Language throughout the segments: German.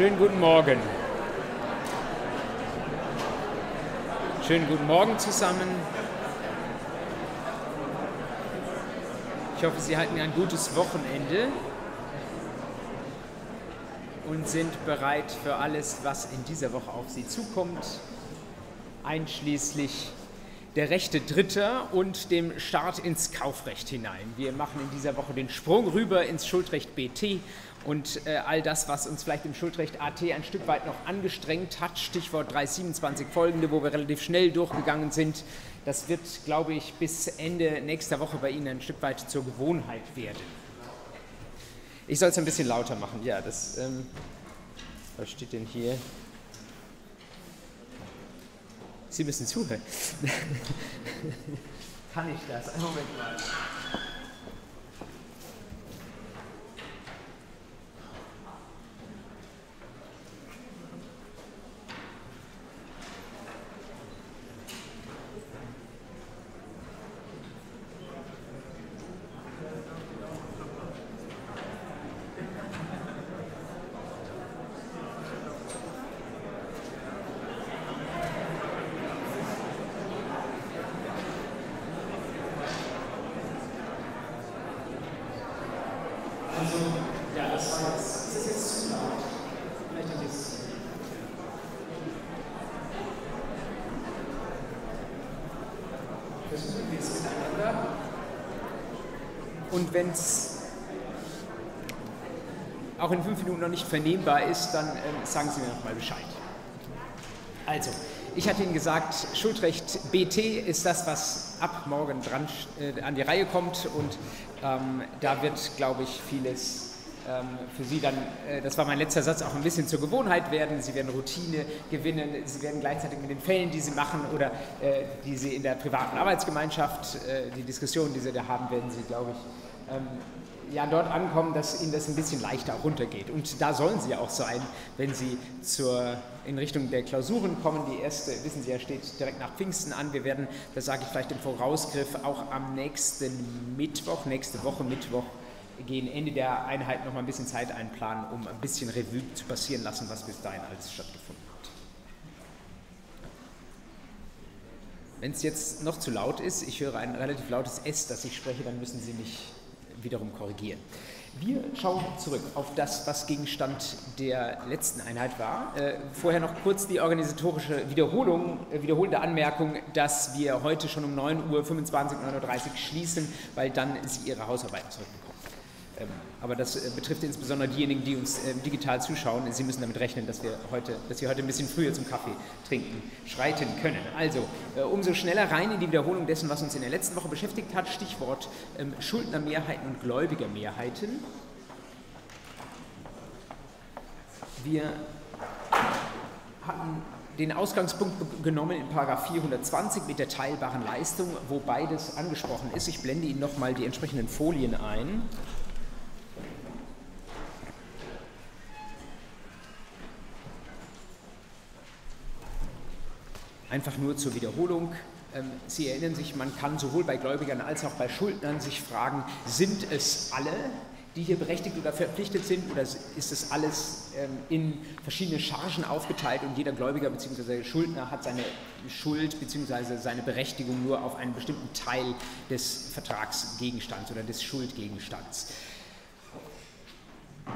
Schönen guten Morgen. Schönen guten Morgen zusammen. Ich hoffe, Sie hatten ein gutes Wochenende und sind bereit für alles, was in dieser Woche auf Sie zukommt, einschließlich der Rechte Dritter und dem Start ins Kaufrecht hinein. Wir machen in dieser Woche den Sprung rüber ins Schuldrecht BT und äh, all das, was uns vielleicht im Schuldrecht AT ein Stück weit noch angestrengt hat, Stichwort 327 folgende, wo wir relativ schnell durchgegangen sind, das wird, glaube ich, bis Ende nächster Woche bei Ihnen ein Stück weit zur Gewohnheit werden. Ich soll es ein bisschen lauter machen, ja, das, ähm, was steht denn hier? Sie müssen zuhören. Kann ich das? Einen Moment mal. Und wenn es auch in fünf Minuten noch nicht vernehmbar ist, dann äh, sagen Sie mir noch mal Bescheid. Also, ich hatte Ihnen gesagt, Schuldrecht BT ist das, was ab morgen dran, äh, an die Reihe kommt und ähm, da wird, glaube ich, vieles ähm, für Sie dann, äh, das war mein letzter Satz, auch ein bisschen zur Gewohnheit werden. Sie werden Routine gewinnen, Sie werden gleichzeitig mit den Fällen, die Sie machen oder äh, die Sie in der privaten Arbeitsgemeinschaft, äh, die Diskussionen, die Sie da haben, werden Sie, glaube ich, ähm, ja, dort ankommen, dass Ihnen das ein bisschen leichter runtergeht. Und da sollen Sie auch sein, wenn Sie zur, in Richtung der Klausuren kommen. Die erste, wissen Sie ja, steht direkt nach Pfingsten an. Wir werden, das sage ich vielleicht im Vorausgriff, auch am nächsten Mittwoch, nächste Woche Mittwoch, gehen Ende der Einheit noch mal ein bisschen Zeit einplanen, um ein bisschen Revue zu passieren lassen, was bis dahin alles stattgefunden hat. Wenn es jetzt noch zu laut ist, ich höre ein relativ lautes S, das ich spreche, dann müssen Sie mich wiederum korrigieren. Wir schauen zurück auf das, was Gegenstand der letzten Einheit war. Äh, vorher noch kurz die organisatorische Wiederholung, äh, wiederholende Anmerkung, dass wir heute schon um 9.25 Uhr, 9.30 Uhr schließen, weil dann Sie Ihre Hausarbeiten zurückbekommen. Ähm, aber das äh, betrifft insbesondere diejenigen, die uns ähm, digital zuschauen. Sie müssen damit rechnen, dass wir heute, dass Sie heute ein bisschen früher zum Kaffee trinken schreiten können. Also äh, umso schneller rein in die Wiederholung dessen, was uns in der letzten Woche beschäftigt hat. Stichwort ähm, Schuldnermehrheiten und Gläubigermehrheiten. Wir hatten den Ausgangspunkt genommen in 420 mit der teilbaren Leistung, wo beides angesprochen ist. Ich blende Ihnen nochmal die entsprechenden Folien ein. Einfach nur zur Wiederholung. Ähm, Sie erinnern sich, man kann sowohl bei Gläubigern als auch bei Schuldnern sich fragen, sind es alle, die hier berechtigt oder verpflichtet sind, oder ist es alles ähm, in verschiedene Chargen aufgeteilt und jeder Gläubiger bzw. Schuldner hat seine Schuld bzw. seine Berechtigung nur auf einen bestimmten Teil des Vertragsgegenstands oder des Schuldgegenstands.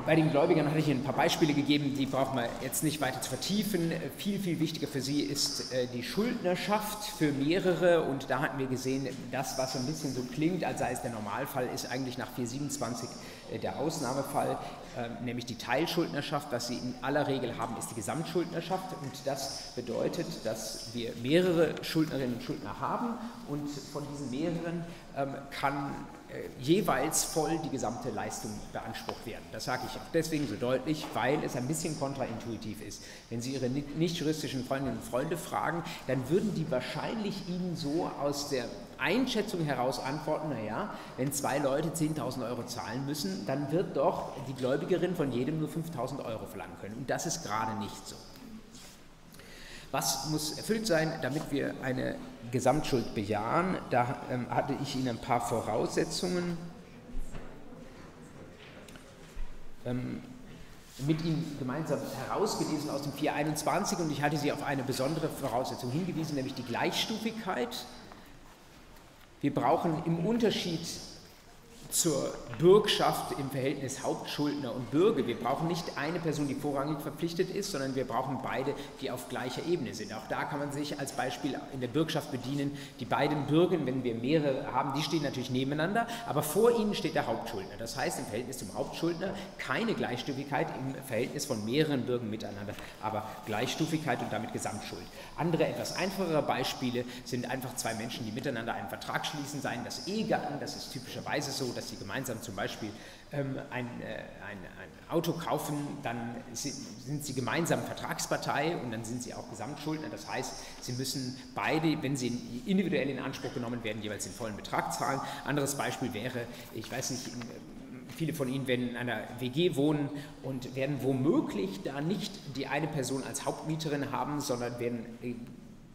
Bei den Gläubigern hatte ich Ihnen ein paar Beispiele gegeben, die brauchen wir jetzt nicht weiter zu vertiefen. Viel, viel wichtiger für Sie ist äh, die Schuldnerschaft für mehrere und da hatten wir gesehen, das, was ein bisschen so klingt, als sei es der Normalfall, ist eigentlich nach 427 äh, der Ausnahmefall, äh, nämlich die Teilschuldnerschaft. Was Sie in aller Regel haben, ist die Gesamtschuldnerschaft und das bedeutet, dass wir mehrere Schuldnerinnen und Schuldner haben und von diesen mehreren ähm, kann jeweils voll die gesamte Leistung beansprucht werden. Das sage ich auch deswegen so deutlich, weil es ein bisschen kontraintuitiv ist. Wenn Sie Ihre nicht juristischen Freundinnen und Freunde fragen, dann würden die wahrscheinlich Ihnen so aus der Einschätzung heraus antworten, naja, wenn zwei Leute 10.000 Euro zahlen müssen, dann wird doch die Gläubigerin von jedem nur 5.000 Euro verlangen können. Und das ist gerade nicht so. Was muss erfüllt sein, damit wir eine Gesamtschuld bejahen? Da ähm, hatte ich Ihnen ein paar Voraussetzungen ähm, mit Ihnen gemeinsam herausgelesen aus dem 421 und ich hatte Sie auf eine besondere Voraussetzung hingewiesen, nämlich die Gleichstufigkeit. Wir brauchen im Unterschied zur Bürgschaft im Verhältnis Hauptschuldner und Bürger. Wir brauchen nicht eine Person, die vorrangig verpflichtet ist, sondern wir brauchen beide, die auf gleicher Ebene sind. Auch da kann man sich als Beispiel in der Bürgschaft bedienen. Die beiden Bürger, wenn wir mehrere haben, die stehen natürlich nebeneinander, aber vor ihnen steht der Hauptschuldner. Das heißt im Verhältnis zum Hauptschuldner keine Gleichstufigkeit im Verhältnis von mehreren Bürgern miteinander, aber Gleichstufigkeit und damit Gesamtschuld. Andere, etwas einfachere Beispiele sind einfach zwei Menschen, die miteinander einen Vertrag schließen, seien das Ehegatten, das ist typischerweise so, dass sie gemeinsam zum Beispiel ähm, ein, äh, ein, ein, Auto kaufen, dann sind sie gemeinsam Vertragspartei und dann sind sie auch Gesamtschuldner. Das heißt, sie müssen beide, wenn sie individuell in Anspruch genommen werden, jeweils den vollen Betrag zahlen. Anderes Beispiel wäre, ich weiß nicht, viele von Ihnen werden in einer WG wohnen und werden womöglich da nicht die eine Person als Hauptmieterin haben, sondern werden äh,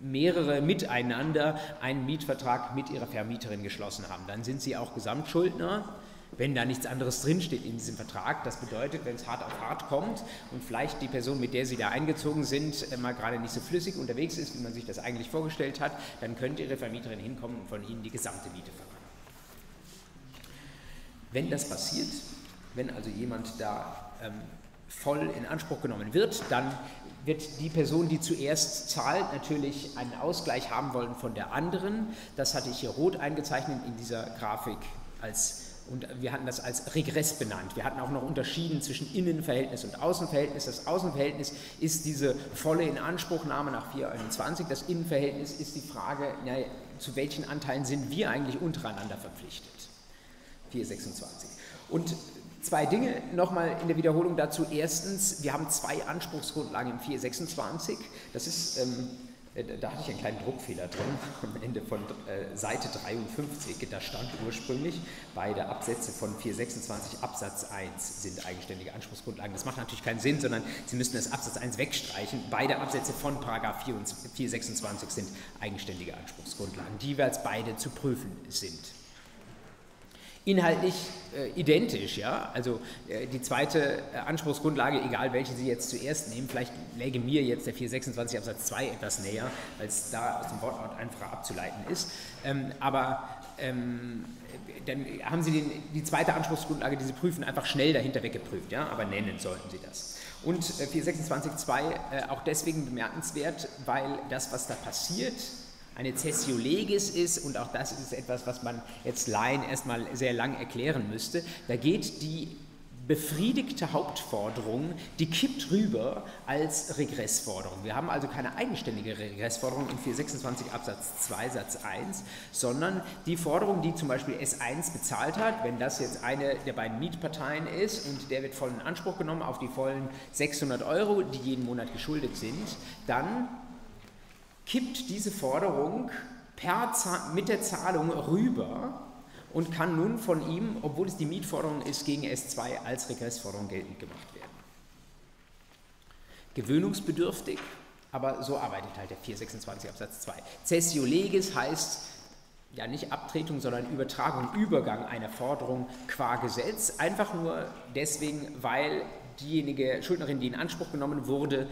mehrere miteinander einen Mietvertrag mit ihrer Vermieterin geschlossen haben. Dann sind sie auch Gesamtschuldner, wenn da nichts anderes drinsteht in diesem Vertrag. Das bedeutet, wenn es hart auf hart kommt und vielleicht die Person, mit der Sie da eingezogen sind, äh, mal gerade nicht so flüssig unterwegs ist, wie man sich das eigentlich vorgestellt hat, dann könnte Ihre Vermieterin hinkommen und von Ihnen die gesamte Miete verlangen. Wenn das passiert, wenn also jemand da ähm, voll in Anspruch genommen wird, dann wird die Person, die zuerst zahlt, natürlich einen Ausgleich haben wollen von der anderen. Das hatte ich hier rot eingezeichnet in dieser Grafik als und wir hatten das als Regress benannt. Wir hatten auch noch unterschieden zwischen Innenverhältnis und Außenverhältnis. Das Außenverhältnis ist diese volle Inanspruchnahme nach 421. Das Innenverhältnis ist die Frage, na, zu welchen Anteilen sind wir eigentlich untereinander verpflichtet. 426. Und Zwei Dinge nochmal in der Wiederholung dazu. Erstens, wir haben zwei Anspruchsgrundlagen im 426. Das ist, ähm, äh, da hatte ich einen kleinen Druckfehler drin am Ende von äh, Seite 53. Da stand ursprünglich, beide Absätze von 426 Absatz 1 sind eigenständige Anspruchsgrundlagen. Das macht natürlich keinen Sinn, sondern Sie müssen das Absatz 1 wegstreichen. Beide Absätze von Paragraph 426 sind eigenständige Anspruchsgrundlagen, die jeweils beide zu prüfen sind inhaltlich äh, identisch. Ja? Also äh, die zweite äh, Anspruchsgrundlage, egal welche Sie jetzt zuerst nehmen, vielleicht läge mir jetzt der 426 Absatz 2 etwas näher, es da aus dem Wortlaut einfacher abzuleiten ist. Ähm, aber ähm, dann haben Sie den, die zweite Anspruchsgrundlage, die Sie prüfen, einfach schnell dahinter weggeprüft, ja? aber nennen sollten Sie das. Und 426.2 äh, auch deswegen bemerkenswert, weil das, was da passiert, eine Cessio legis ist, und auch das ist etwas, was man jetzt Laien erstmal sehr lang erklären müsste, da geht die befriedigte Hauptforderung, die kippt rüber als Regressforderung. Wir haben also keine eigenständige Regressforderung in 426 Absatz 2 Satz 1, sondern die Forderung, die zum Beispiel S1 bezahlt hat, wenn das jetzt eine der beiden Mietparteien ist und der wird voll in Anspruch genommen auf die vollen 600 Euro, die jeden Monat geschuldet sind, dann kippt diese Forderung per, mit der Zahlung rüber und kann nun von ihm, obwohl es die Mietforderung ist, gegen S2 als Regressforderung geltend gemacht werden. Gewöhnungsbedürftig, aber so arbeitet halt der 426 Absatz 2. Cessio legis heißt ja nicht Abtretung, sondern Übertragung, Übergang einer Forderung qua Gesetz, einfach nur deswegen, weil diejenige Schuldnerin, die in Anspruch genommen wurde,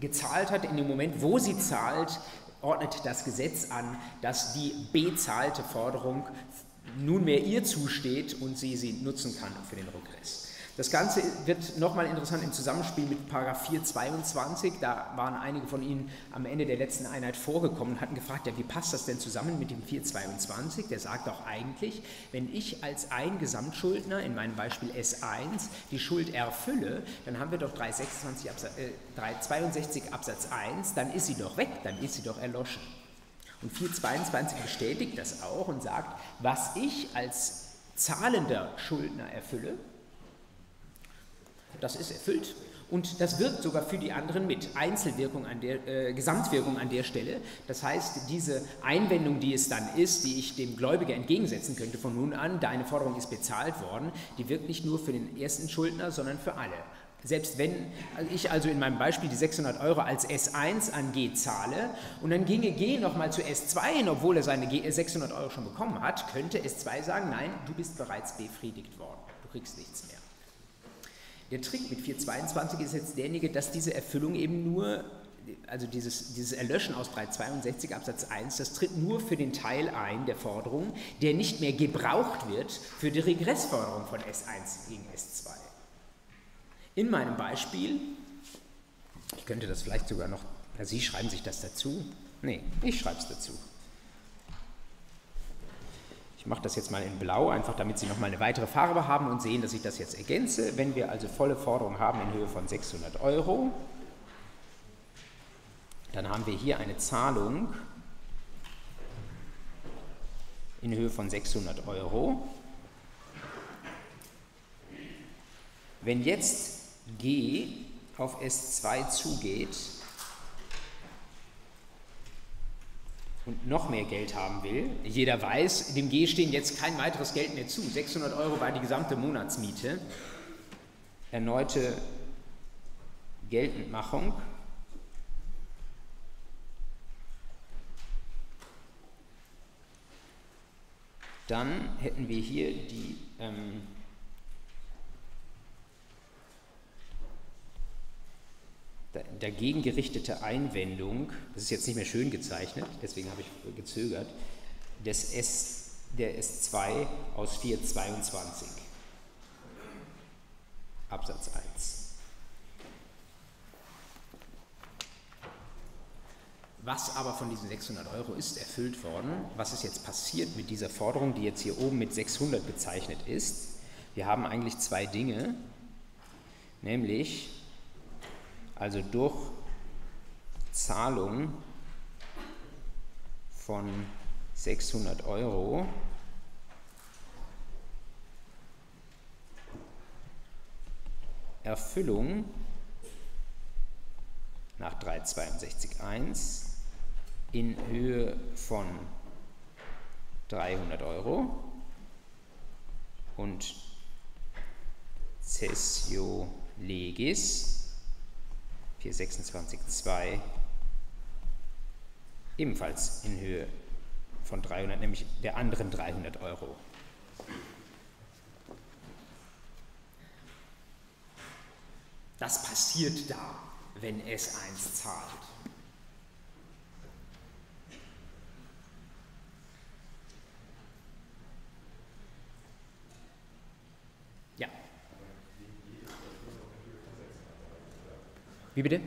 gezahlt hat, in dem Moment, wo sie zahlt, ordnet das Gesetz an, dass die bezahlte Forderung nunmehr ihr zusteht und sie sie nutzen kann für den Regress. Das Ganze wird nochmal interessant im Zusammenspiel mit Paragraph 422. Da waren einige von Ihnen am Ende der letzten Einheit vorgekommen und hatten gefragt, ja, wie passt das denn zusammen mit dem 422? Der sagt doch eigentlich, wenn ich als ein Gesamtschuldner, in meinem Beispiel S1, die Schuld erfülle, dann haben wir doch 326 Absatz, äh, 362 Absatz 1, dann ist sie doch weg, dann ist sie doch erloschen. Und 422 bestätigt das auch und sagt, was ich als zahlender Schuldner erfülle, das ist erfüllt und das wirkt sogar für die anderen mit. Einzelwirkung an der, äh, Gesamtwirkung an der Stelle. Das heißt, diese Einwendung, die es dann ist, die ich dem Gläubiger entgegensetzen könnte von nun an, deine Forderung ist bezahlt worden, die wirkt nicht nur für den ersten Schuldner, sondern für alle. Selbst wenn ich also in meinem Beispiel die 600 Euro als S1 an G zahle und dann ginge G nochmal zu S2 hin, obwohl er seine 600 Euro schon bekommen hat, könnte S2 sagen, nein, du bist bereits befriedigt worden, du kriegst nichts mehr. Der Trick mit 422 ist jetzt derjenige, dass diese Erfüllung eben nur, also dieses, dieses Erlöschen aus Breit 62 Absatz 1, das tritt nur für den Teil ein der Forderung, der nicht mehr gebraucht wird für die Regressforderung von S1 gegen S2. In meinem Beispiel, ich könnte das vielleicht sogar noch, ja, Sie schreiben sich das dazu. Nee, ich schreibe es dazu. Ich mache das jetzt mal in Blau, einfach damit Sie nochmal eine weitere Farbe haben und sehen, dass ich das jetzt ergänze. Wenn wir also volle Forderung haben in Höhe von 600 Euro, dann haben wir hier eine Zahlung in Höhe von 600 Euro. Wenn jetzt G auf S2 zugeht, und noch mehr Geld haben will. Jeder weiß, dem G stehen jetzt kein weiteres Geld mehr zu. 600 Euro war die gesamte Monatsmiete. Erneute Geltendmachung. Dann hätten wir hier die ähm, dagegen gerichtete Einwendung, das ist jetzt nicht mehr schön gezeichnet, deswegen habe ich gezögert, des S, der S2 aus 422 Absatz 1. Was aber von diesen 600 Euro ist erfüllt worden? Was ist jetzt passiert mit dieser Forderung, die jetzt hier oben mit 600 bezeichnet ist? Wir haben eigentlich zwei Dinge, nämlich also durch Zahlung von 600 Euro Erfüllung nach 362.1 in Höhe von 300 Euro und Cessio Legis 426,2 ebenfalls in Höhe von 300, nämlich der anderen 300 Euro. Das passiert da, wenn S1 zahlt. Wie bitte?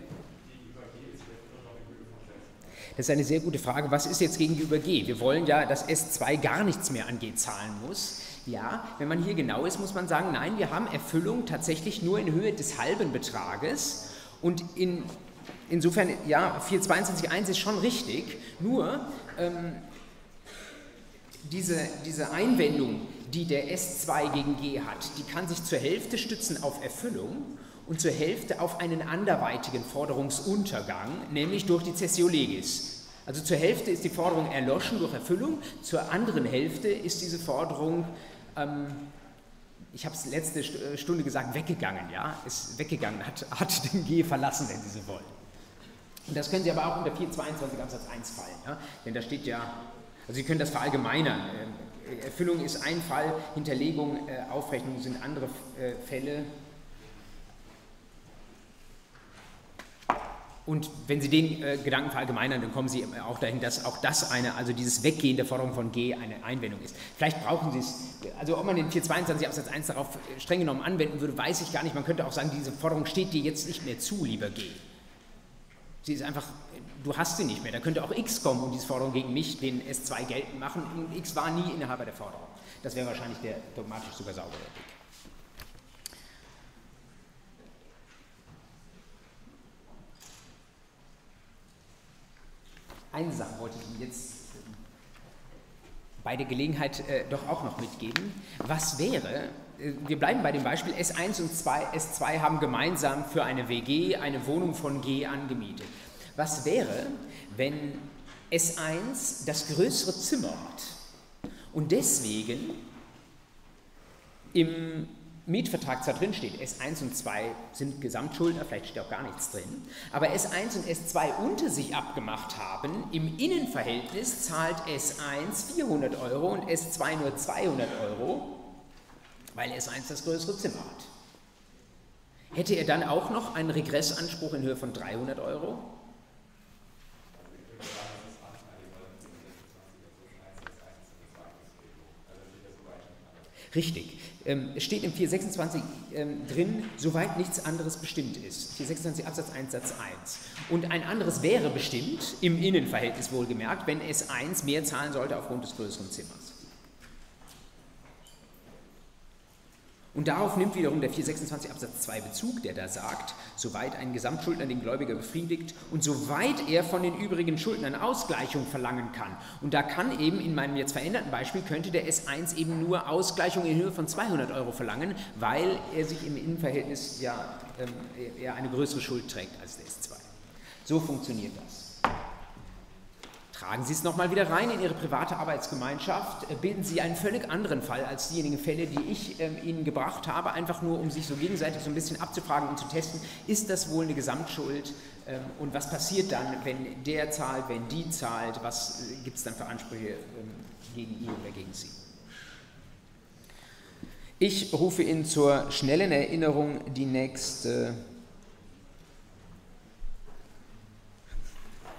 Das ist eine sehr gute Frage. Was ist jetzt gegenüber G? Wir wollen ja, dass S2 gar nichts mehr an G zahlen muss. Ja, wenn man hier genau ist, muss man sagen, nein, wir haben Erfüllung tatsächlich nur in Höhe des halben Betrages. Und in, insofern, ja, 422.1 ist schon richtig. Nur ähm, diese, diese Einwendung, die der S2 gegen G hat, die kann sich zur Hälfte stützen auf Erfüllung und zur Hälfte auf einen anderweitigen Forderungsuntergang, nämlich durch die Cessio Legis. Also zur Hälfte ist die Forderung erloschen durch Erfüllung, zur anderen Hälfte ist diese Forderung, ähm, ich habe es letzte äh, Stunde gesagt, weggegangen, ja, ist weggegangen, hat, hat den G verlassen, wenn Sie so wollen. Und das können Sie aber auch unter 422 Absatz 1 fallen, ja? denn da steht ja, also Sie können das verallgemeinern. Ähm, Erfüllung ist ein Fall, Hinterlegung, äh, Aufrechnung sind andere äh, Fälle, Und wenn Sie den äh, Gedanken verallgemeinern, dann kommen Sie auch dahin, dass auch das eine, also dieses Weggehen der Forderung von G eine Einwendung ist. Vielleicht brauchen Sie es, also ob man den 422 Absatz 1 darauf äh, streng genommen anwenden würde, weiß ich gar nicht. Man könnte auch sagen, diese Forderung steht dir jetzt nicht mehr zu, lieber G. Sie ist einfach, du hast sie nicht mehr. Da könnte auch X kommen und diese Forderung gegen mich, den S2 geltend machen. Und X war nie Inhaber der Forderung. Das wäre wahrscheinlich der dogmatisch sogar saubere Weg. Eine Sache wollte ich Ihnen jetzt ähm, bei der Gelegenheit äh, doch auch noch mitgeben. Was wäre, äh, wir bleiben bei dem Beispiel, S1 und 2, S2 haben gemeinsam für eine WG eine Wohnung von G angemietet. Was wäre, wenn S1 das größere Zimmer hat und deswegen im Mietvertrag zwar drin steht, S1 und 2 sind Gesamtschuldner, vielleicht steht auch gar nichts drin, aber S1 und S2 unter sich abgemacht haben, im Innenverhältnis zahlt S1 400 Euro und S2 nur 200 Euro, weil S1 das größere Zimmer hat. Hätte er dann auch noch einen Regressanspruch in Höhe von 300 Euro? Richtig. Ähm, es steht im 426 ähm, drin, soweit nichts anderes bestimmt ist. 426 Absatz 1 Satz 1. Und ein anderes wäre bestimmt, im Innenverhältnis wohlgemerkt, wenn S1 mehr zahlen sollte aufgrund des größeren Zimmers. Und darauf nimmt wiederum der 426 Absatz 2 Bezug, der da sagt, soweit ein Gesamtschuldner den Gläubiger befriedigt und soweit er von den übrigen Schuldnern Ausgleichung verlangen kann. Und da kann eben in meinem jetzt veränderten Beispiel, könnte der S1 eben nur Ausgleichung in Höhe von 200 Euro verlangen, weil er sich im Innenverhältnis ja ähm, eher eine größere Schuld trägt als der S2. So funktioniert das. Tragen Sie es nochmal wieder rein in Ihre private Arbeitsgemeinschaft, äh, bilden Sie einen völlig anderen Fall als diejenigen Fälle, die ich ähm, Ihnen gebracht habe, einfach nur um sich so gegenseitig so ein bisschen abzufragen und zu testen, ist das wohl eine Gesamtschuld? Ähm, und was passiert dann, wenn der zahlt, wenn die zahlt, was äh, gibt es dann für Ansprüche ähm, gegen ihn oder gegen sie. Ich rufe Ihnen zur schnellen Erinnerung die nächste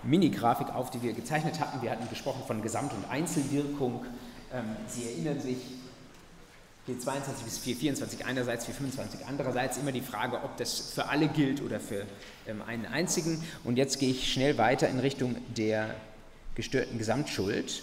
Mini-Grafik auf, die wir gezeichnet hatten. Wir hatten gesprochen von Gesamt- und Einzelwirkung. Ähm, Sie erinnern sich, 422 bis 424 einerseits, 425 andererseits, immer die Frage, ob das für alle gilt oder für ähm, einen einzigen. Und jetzt gehe ich schnell weiter in Richtung der gestörten Gesamtschuld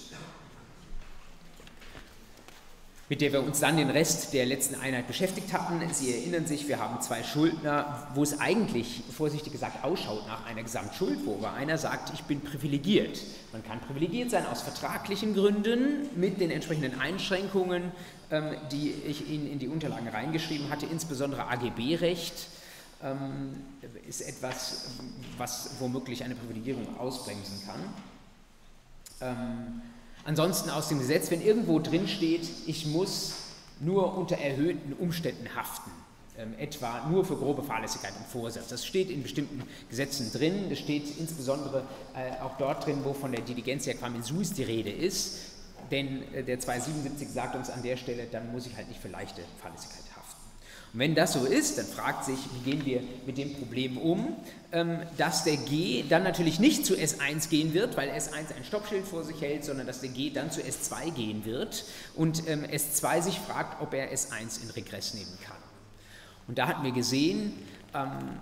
mit der wir uns dann den Rest der letzten Einheit beschäftigt hatten. Sie erinnern sich, wir haben zwei Schuldner, wo es eigentlich, vorsichtig gesagt, ausschaut nach einer Gesamtschuld, wo aber einer sagt, ich bin privilegiert. Man kann privilegiert sein aus vertraglichen Gründen mit den entsprechenden Einschränkungen, ähm, die ich Ihnen in die Unterlagen reingeschrieben hatte, insbesondere AGB-Recht ähm, ist etwas, was womöglich eine Privilegierung ausbremsen kann. Ansonsten aus dem Gesetz, wenn irgendwo drin steht, ich muss nur unter erhöhten Umständen haften, ähm, etwa nur für grobe Fahrlässigkeit und Vorsatz. Das steht in bestimmten Gesetzen drin. Das steht insbesondere äh, auch dort drin, wo von der Diligentia quam in suis die Rede ist. Denn äh, der 277 sagt uns an der Stelle, dann muss ich halt nicht für leichte Fahrlässigkeit und wenn das so ist, dann fragt sich, wie gehen wir mit dem Problem um, ähm, dass der G dann natürlich nicht zu S1 gehen wird, weil S1 ein Stoppschild vor sich hält, sondern dass der G dann zu S2 gehen wird und ähm, S2 sich fragt, ob er S1 in Regress nehmen kann. Und da hatten wir gesehen, ähm,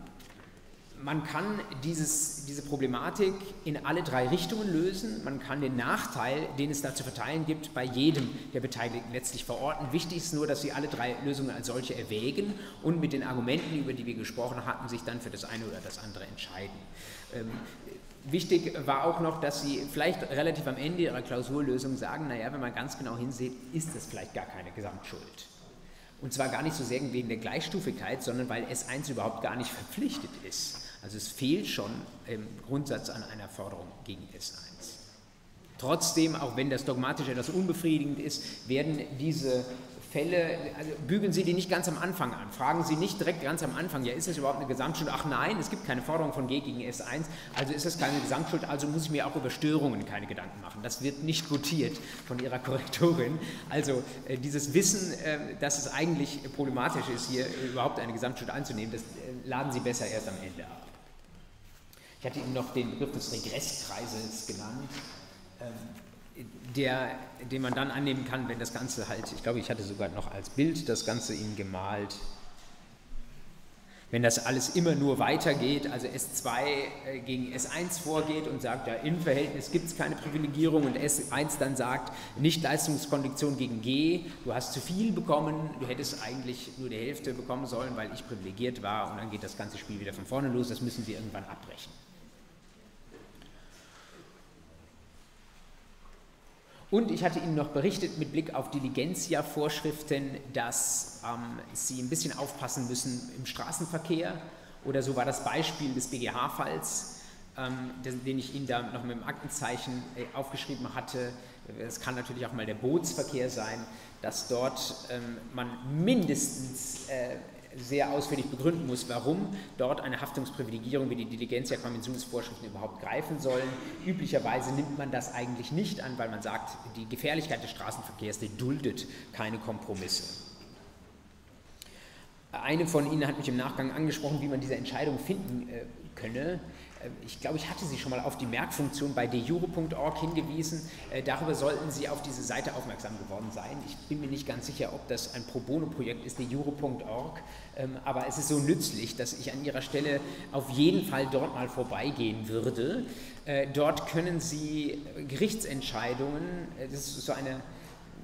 man kann dieses, diese Problematik in alle drei Richtungen lösen. Man kann den Nachteil, den es da zu verteilen gibt, bei jedem der Beteiligten letztlich verorten. Wichtig ist nur, dass Sie alle drei Lösungen als solche erwägen und mit den Argumenten, über die wir gesprochen hatten, sich dann für das eine oder das andere entscheiden. Ähm, wichtig war auch noch, dass Sie vielleicht relativ am Ende Ihrer Klausurlösung sagen, naja, wenn man ganz genau hinsieht, ist das vielleicht gar keine Gesamtschuld. Und zwar gar nicht so sehr wegen der Gleichstufigkeit, sondern weil S1 überhaupt gar nicht verpflichtet ist. Also es fehlt schon im Grundsatz an einer Forderung gegen S1. Trotzdem, auch wenn das dogmatisch etwas unbefriedigend ist, werden diese Fälle, also bügeln Sie die nicht ganz am Anfang an. Fragen Sie nicht direkt ganz am Anfang, ja, ist das überhaupt eine Gesamtschuld? Ach nein, es gibt keine Forderung von G gegen S1, also ist das keine Gesamtschuld, also muss ich mir auch über Störungen keine Gedanken machen. Das wird nicht gutiert von Ihrer Korrektorin. Also äh, dieses Wissen, äh, dass es eigentlich problematisch ist, hier überhaupt eine Gesamtschuld anzunehmen, das äh, laden Sie besser erst am Ende ab. Ich hatte Ihnen noch den Begriff des Regresskreises genannt, ähm, der, den man dann annehmen kann, wenn das Ganze halt, ich glaube, ich hatte sogar noch als Bild das Ganze Ihnen gemalt, wenn das alles immer nur weitergeht, also S2 äh, gegen S1 vorgeht und sagt, ja, im Verhältnis gibt es keine Privilegierung und S1 dann sagt, nicht Leistungskondition gegen G, du hast zu viel bekommen, du hättest eigentlich nur die Hälfte bekommen sollen, weil ich privilegiert war und dann geht das ganze Spiel wieder von vorne los, das müssen wir irgendwann abbrechen. Und ich hatte Ihnen noch berichtet mit Blick auf Diligentia-Vorschriften, dass ähm, Sie ein bisschen aufpassen müssen im Straßenverkehr. Oder so war das Beispiel des BGH-Falls, ähm, den ich Ihnen da noch mit dem Aktenzeichen äh, aufgeschrieben hatte. Es kann natürlich auch mal der Bootsverkehr sein, dass dort ähm, man mindestens äh, sehr ausführlich begründen muss, warum dort eine Haftungsprivilegierung wie die Diligentia Konventionsvorschriften überhaupt greifen sollen. Üblicherweise nimmt man das eigentlich nicht an, weil man sagt, die Gefährlichkeit des Straßenverkehrs, die duldet keine Kompromisse. Eine von Ihnen hat mich im Nachgang angesprochen, wie man diese Entscheidung finden äh, könne. Äh, ich glaube, ich hatte Sie schon mal auf die Merkfunktion bei dejure.org hingewiesen. Äh, darüber sollten Sie auf diese Seite aufmerksam geworden sein. Ich bin mir nicht ganz sicher, ob das ein Pro Bono-Projekt ist, dejure.org, aber es ist so nützlich, dass ich an Ihrer Stelle auf jeden Fall dort mal vorbeigehen würde. Äh, dort können Sie Gerichtsentscheidungen, das ist so eine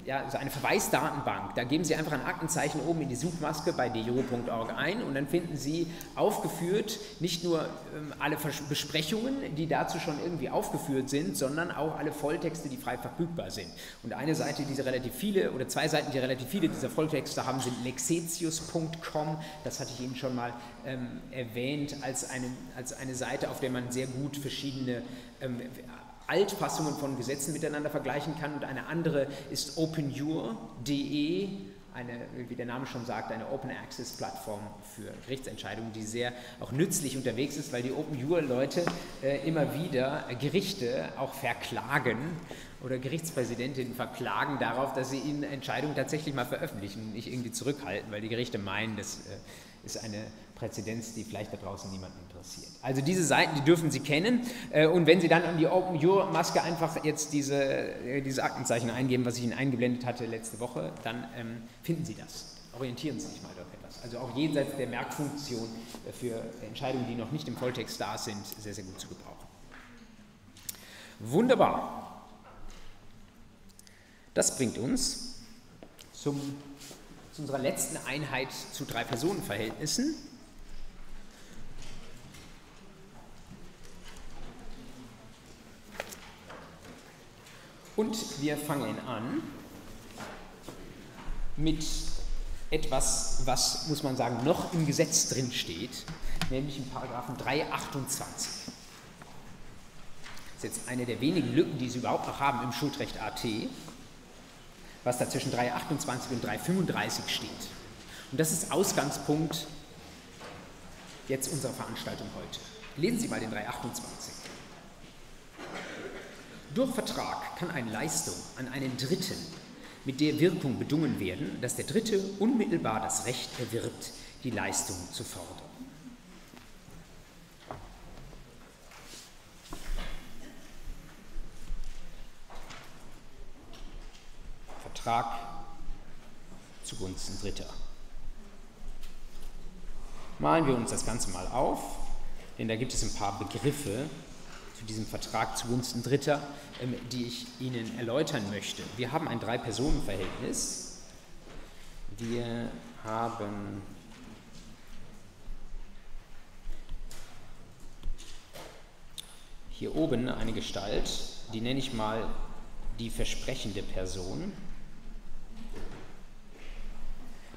ja, so eine Verweisdatenbank. Da geben Sie einfach ein Aktenzeichen oben in die Suchmaske bei dejo.org ein und dann finden Sie aufgeführt nicht nur ähm, alle Besprechungen, die dazu schon irgendwie aufgeführt sind, sondern auch alle Volltexte, die frei verfügbar sind. Und eine Seite, die relativ viele, oder zwei Seiten, die relativ viele dieser Volltexte haben, sind lexetius.com. Das hatte ich Ihnen schon mal ähm, erwähnt als eine, als eine Seite, auf der man sehr gut verschiedene ähm, Altfassungen von Gesetzen miteinander vergleichen kann. Und eine andere ist openure.de, eine, wie der Name schon sagt, eine Open Access Plattform für Gerichtsentscheidungen, die sehr auch nützlich unterwegs ist, weil die OpenJur-Leute äh, immer wieder Gerichte auch verklagen oder Gerichtspräsidentinnen verklagen darauf, dass sie ihnen Entscheidungen tatsächlich mal veröffentlichen und nicht irgendwie zurückhalten, weil die Gerichte meinen, das äh, ist eine Präzedenz, die vielleicht da draußen niemanden interessiert. Also diese Seiten, die dürfen Sie kennen äh, und wenn Sie dann an die Open Your Maske einfach jetzt diese, äh, diese Aktenzeichen eingeben, was ich Ihnen eingeblendet hatte letzte Woche, dann ähm, finden Sie das. Orientieren Sie sich mal dort etwas. Also auch jenseits der Merkfunktion äh, für Entscheidungen, die noch nicht im Volltext da sind, sehr, sehr gut zu gebrauchen. Wunderbar. Das bringt uns zum, zu unserer letzten Einheit zu Drei-Personen-Verhältnissen. Und wir fangen an mit etwas, was, muss man sagen, noch im Gesetz drin steht, nämlich im Paragraphen 328. Das ist jetzt eine der wenigen Lücken, die Sie überhaupt noch haben im Schuldrecht AT, was da zwischen 328 und 335 steht. Und das ist Ausgangspunkt jetzt unserer Veranstaltung heute. Lesen Sie mal den 328. Durch Vertrag kann eine Leistung an einen Dritten mit der Wirkung bedungen werden, dass der Dritte unmittelbar das Recht erwirbt, die Leistung zu fordern. Vertrag zugunsten Dritter. Malen wir uns das Ganze mal auf, denn da gibt es ein paar Begriffe, diesem Vertrag zugunsten Dritter, ähm, die ich Ihnen erläutern möchte. Wir haben ein Drei-Personen-Verhältnis. Wir haben hier oben eine Gestalt, die nenne ich mal die versprechende Person.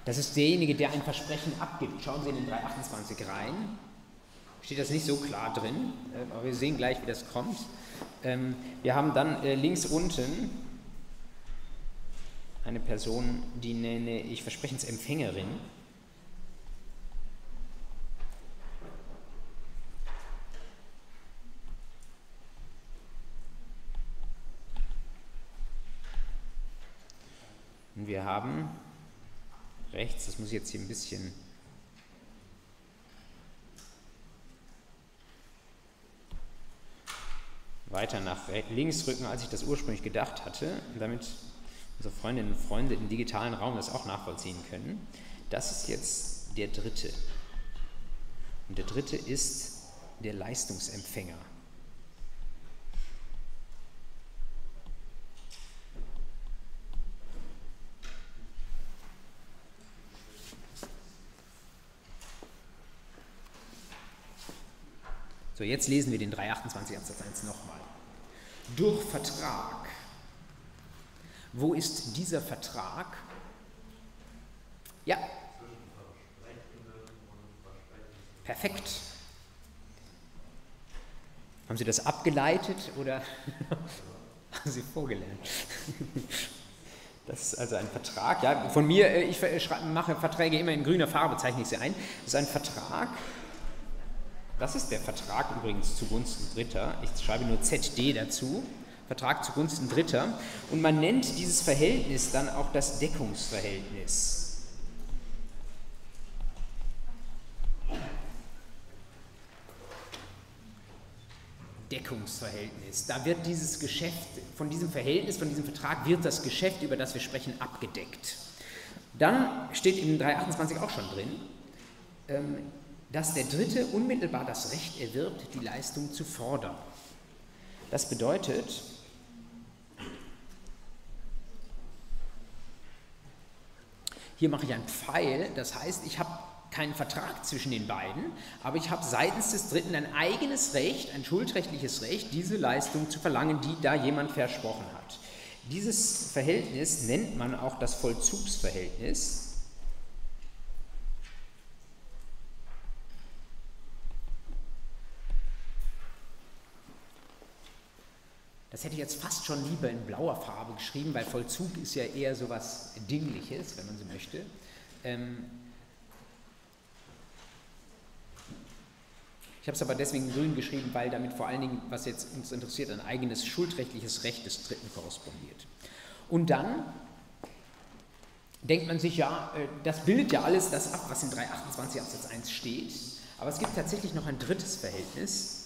Das ist derjenige, der ein Versprechen abgibt. Schauen Sie in den 328 rein steht das nicht so klar drin, äh, aber wir sehen gleich, wie das kommt. Ähm, wir haben dann äh, links unten eine Person, die nenne ich Versprechensempfängerin. Und wir haben rechts, das muss ich jetzt hier ein bisschen weiter nach links rücken, als ich das ursprünglich gedacht hatte, damit unsere Freundinnen und Freunde im digitalen Raum das auch nachvollziehen können. Das ist jetzt der dritte. Und der dritte ist der Leistungsempfänger. So, jetzt lesen wir den 328 Absatz 1 nochmal. Durch Vertrag. Wo ist dieser Vertrag? Ja. Perfekt. Haben Sie das abgeleitet oder haben Sie vorgelernt? Das ist also ein Vertrag. Ja, von mir, äh, ich mache Verträge immer in grüner Farbe, zeichne ich sie ein. Das ist ein Vertrag das ist der Vertrag übrigens zugunsten Dritter. Ich schreibe nur ZD dazu. Vertrag zugunsten Dritter. Und man nennt dieses Verhältnis dann auch das Deckungsverhältnis. Deckungsverhältnis. Da wird dieses Geschäft, von diesem Verhältnis, von diesem Vertrag wird das Geschäft, über das wir sprechen, abgedeckt. Dann steht in 328 auch schon drin, ähm, dass der Dritte unmittelbar das Recht erwirbt, die Leistung zu fordern. Das bedeutet, hier mache ich einen Pfeil, das heißt, ich habe keinen Vertrag zwischen den beiden, aber ich habe seitens des Dritten ein eigenes Recht, ein schuldrechtliches Recht, diese Leistung zu verlangen, die da jemand versprochen hat. Dieses Verhältnis nennt man auch das Vollzugsverhältnis. Das hätte ich jetzt fast schon lieber in blauer Farbe geschrieben, weil Vollzug ist ja eher so etwas Dingliches, wenn man so möchte. Ähm, ich habe es aber deswegen grün geschrieben, weil damit vor allen Dingen, was jetzt uns interessiert, ein eigenes schuldrechtliches Recht des Dritten korrespondiert. Und dann denkt man sich, ja, äh, das bildet ja alles das ab, was in 328 Absatz 1 steht. Aber es gibt tatsächlich noch ein drittes Verhältnis,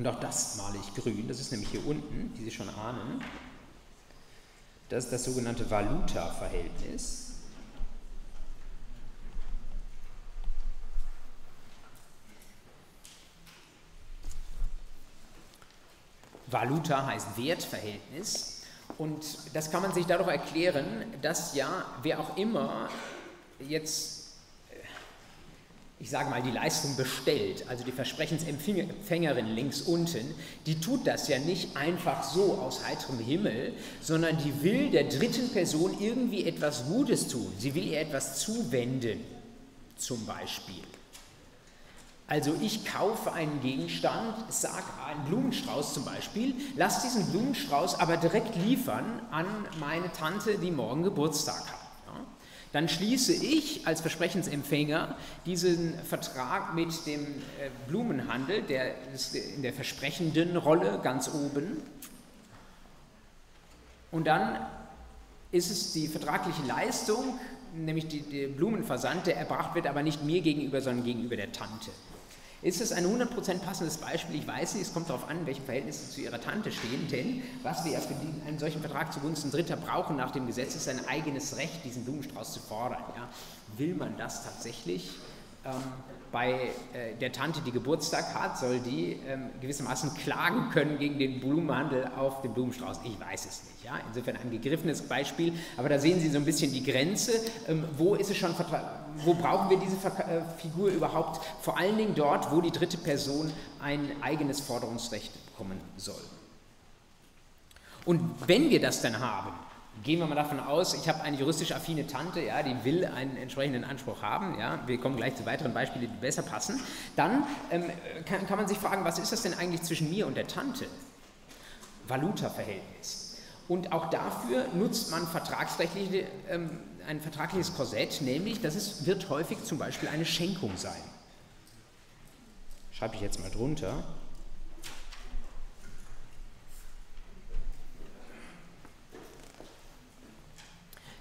und auch das male ich grün, das ist nämlich hier unten, wie Sie schon ahnen. Das ist das sogenannte Valuta-Verhältnis. Valuta heißt Wertverhältnis. Und das kann man sich dadurch erklären, dass ja, wer auch immer jetzt ich sage mal, die Leistung bestellt, also die Versprechensempfängerin links unten, die tut das ja nicht einfach so aus heiterem Himmel, sondern die will der dritten Person irgendwie etwas Gutes tun. Sie will ihr etwas zuwenden, zum Beispiel. Also ich kaufe einen Gegenstand, sage einen Blumenstrauß zum Beispiel, lass diesen Blumenstrauß aber direkt liefern an meine Tante, die morgen Geburtstag hat dann schließe ich als Versprechensempfänger diesen Vertrag mit dem äh, Blumenhandel, der ist in der versprechenden Rolle ganz oben. Und dann ist es die vertragliche Leistung, nämlich der Blumenversand, der erbracht wird, aber nicht mir gegenüber, sondern gegenüber der Tante. Ist es ein 100% passendes Beispiel? Ich weiß nicht, es kommt darauf an, in welchem Verhältnis Sie zu Ihrer Tante stehen, denn was wir ja für einen solchen Vertrag zugunsten Dritter brauchen nach dem Gesetz, ist ein eigenes Recht, diesen Blumenstrauß zu fordern. Ja? Will man das tatsächlich? Ähm, bei äh, der Tante, die Geburtstag hat, soll die ähm, gewissermaßen klagen können gegen den Blumenhandel auf den Blumenstrauß. Ich weiß es nicht. Ja? Insofern ein gegriffenes Beispiel, aber da sehen Sie so ein bisschen die Grenze. Ähm, wo ist es schon, wo brauchen wir diese äh, Figur überhaupt? Vor allen Dingen dort, wo die dritte Person ein eigenes Forderungsrecht bekommen soll. Und wenn wir das dann haben, Gehen wir mal davon aus, ich habe eine juristisch affine Tante, ja, die will einen entsprechenden Anspruch haben. Ja, wir kommen gleich zu weiteren Beispielen, die besser passen. Dann ähm, kann, kann man sich fragen, was ist das denn eigentlich zwischen mir und der Tante? Valuta-Verhältnis. Und auch dafür nutzt man vertragsrechtliche, ähm, ein vertragliches Korsett, nämlich, dass es wird häufig zum Beispiel eine Schenkung sein. Schreibe ich jetzt mal drunter.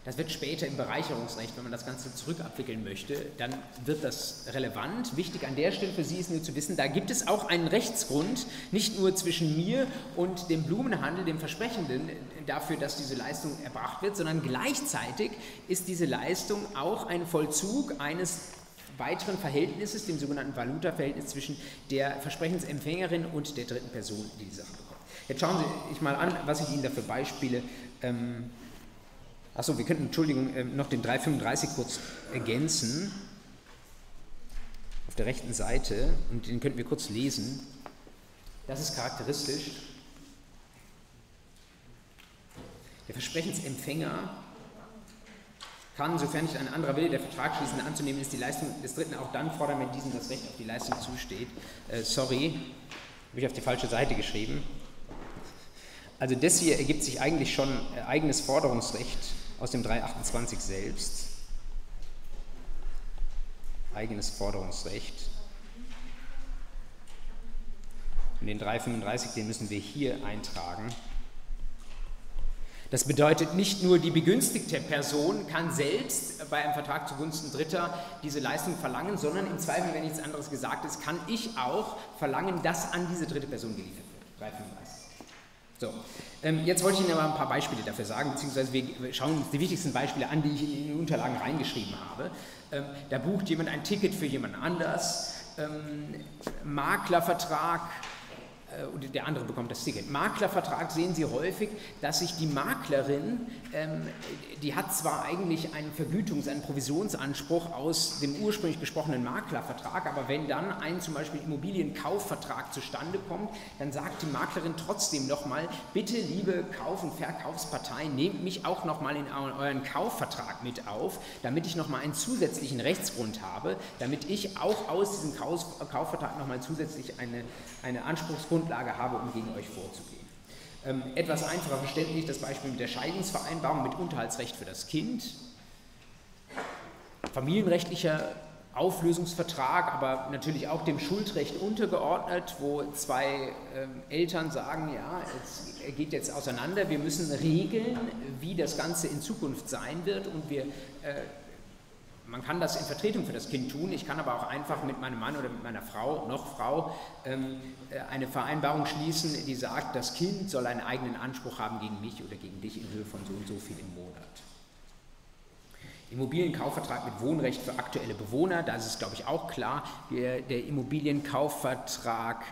Das wird später im Bereicherungsrecht, wenn man das Ganze zurückabwickeln möchte, dann wird das relevant. Wichtig an der Stelle für Sie ist nur zu wissen, da gibt es auch einen Rechtsgrund, nicht nur zwischen mir und dem Blumenhandel, dem Versprechenden, dafür, dass diese Leistung erbracht wird, sondern gleichzeitig ist diese Leistung auch ein Vollzug eines weiteren Verhältnisses, dem sogenannten Valuta-Verhältnis zwischen der Versprechensempfängerin und der dritten Person, die die Sache bekommt. Jetzt schauen Sie sich mal an, was ich Ihnen da für Beispiele ähm, Achso, wir könnten, Entschuldigung, ähm, noch den 335 kurz ergänzen. Auf der rechten Seite, und den könnten wir kurz lesen. Das ist charakteristisch. Der Versprechensempfänger kann, sofern nicht ein anderer Wille der Vertragsschließende anzunehmen ist, die Leistung des Dritten auch dann fordern, wenn diesem das Recht auf die Leistung zusteht. Äh, sorry, habe ich auf die falsche Seite geschrieben. Also das hier ergibt sich eigentlich schon äh, eigenes Forderungsrecht aus dem 328 selbst. Eigenes Forderungsrecht. Und den 335, den müssen wir hier eintragen. Das bedeutet, nicht nur die begünstigte Person kann selbst bei einem Vertrag zugunsten Dritter diese Leistung verlangen, sondern im Zweifel, wenn nichts anderes gesagt ist, kann ich auch verlangen, dass an diese dritte Person geliefert wird. 335. So, ähm, jetzt wollte ich Ihnen aber ein paar Beispiele dafür sagen, beziehungsweise wir schauen uns die wichtigsten Beispiele an, die ich in die Unterlagen reingeschrieben habe. Ähm, da bucht jemand ein Ticket für jemand anders, ähm, Maklervertrag, äh, und der andere bekommt das Ticket. Maklervertrag sehen Sie häufig, dass sich die Maklerin, ähm, die hat zwar eigentlich einen Vergütungs-, einen Provisionsanspruch aus dem ursprünglich gesprochenen Maklervertrag, aber wenn dann ein zum Beispiel Immobilienkaufvertrag zustande kommt, dann sagt die Maklerin trotzdem nochmal, bitte liebe Kauf- und Verkaufspartei, nehmt mich auch nochmal in euren Kaufvertrag mit auf, damit ich nochmal einen zusätzlichen Rechtsgrund habe, damit ich auch aus diesem Kaufvertrag nochmal zusätzlich eine, eine Anspruchsgrund Grundlage habe, um gegen euch vorzugehen. Ähm, etwas einfacher verständlich das Beispiel mit der Scheidungsvereinbarung mit Unterhaltsrecht für das Kind, familienrechtlicher Auflösungsvertrag, aber natürlich auch dem Schuldrecht untergeordnet, wo zwei ähm, Eltern sagen, ja, es geht jetzt auseinander, wir müssen regeln, wie das Ganze in Zukunft sein wird und wir äh, man kann das in Vertretung für das Kind tun, ich kann aber auch einfach mit meinem Mann oder mit meiner Frau, noch Frau, ähm, äh, eine Vereinbarung schließen, die sagt, das Kind soll einen eigenen Anspruch haben gegen mich oder gegen dich in Höhe von so und so viel im Monat. Immobilienkaufvertrag mit Wohnrecht für aktuelle Bewohner, da ist es, glaube ich, auch klar, der, der Immobilienkaufvertrag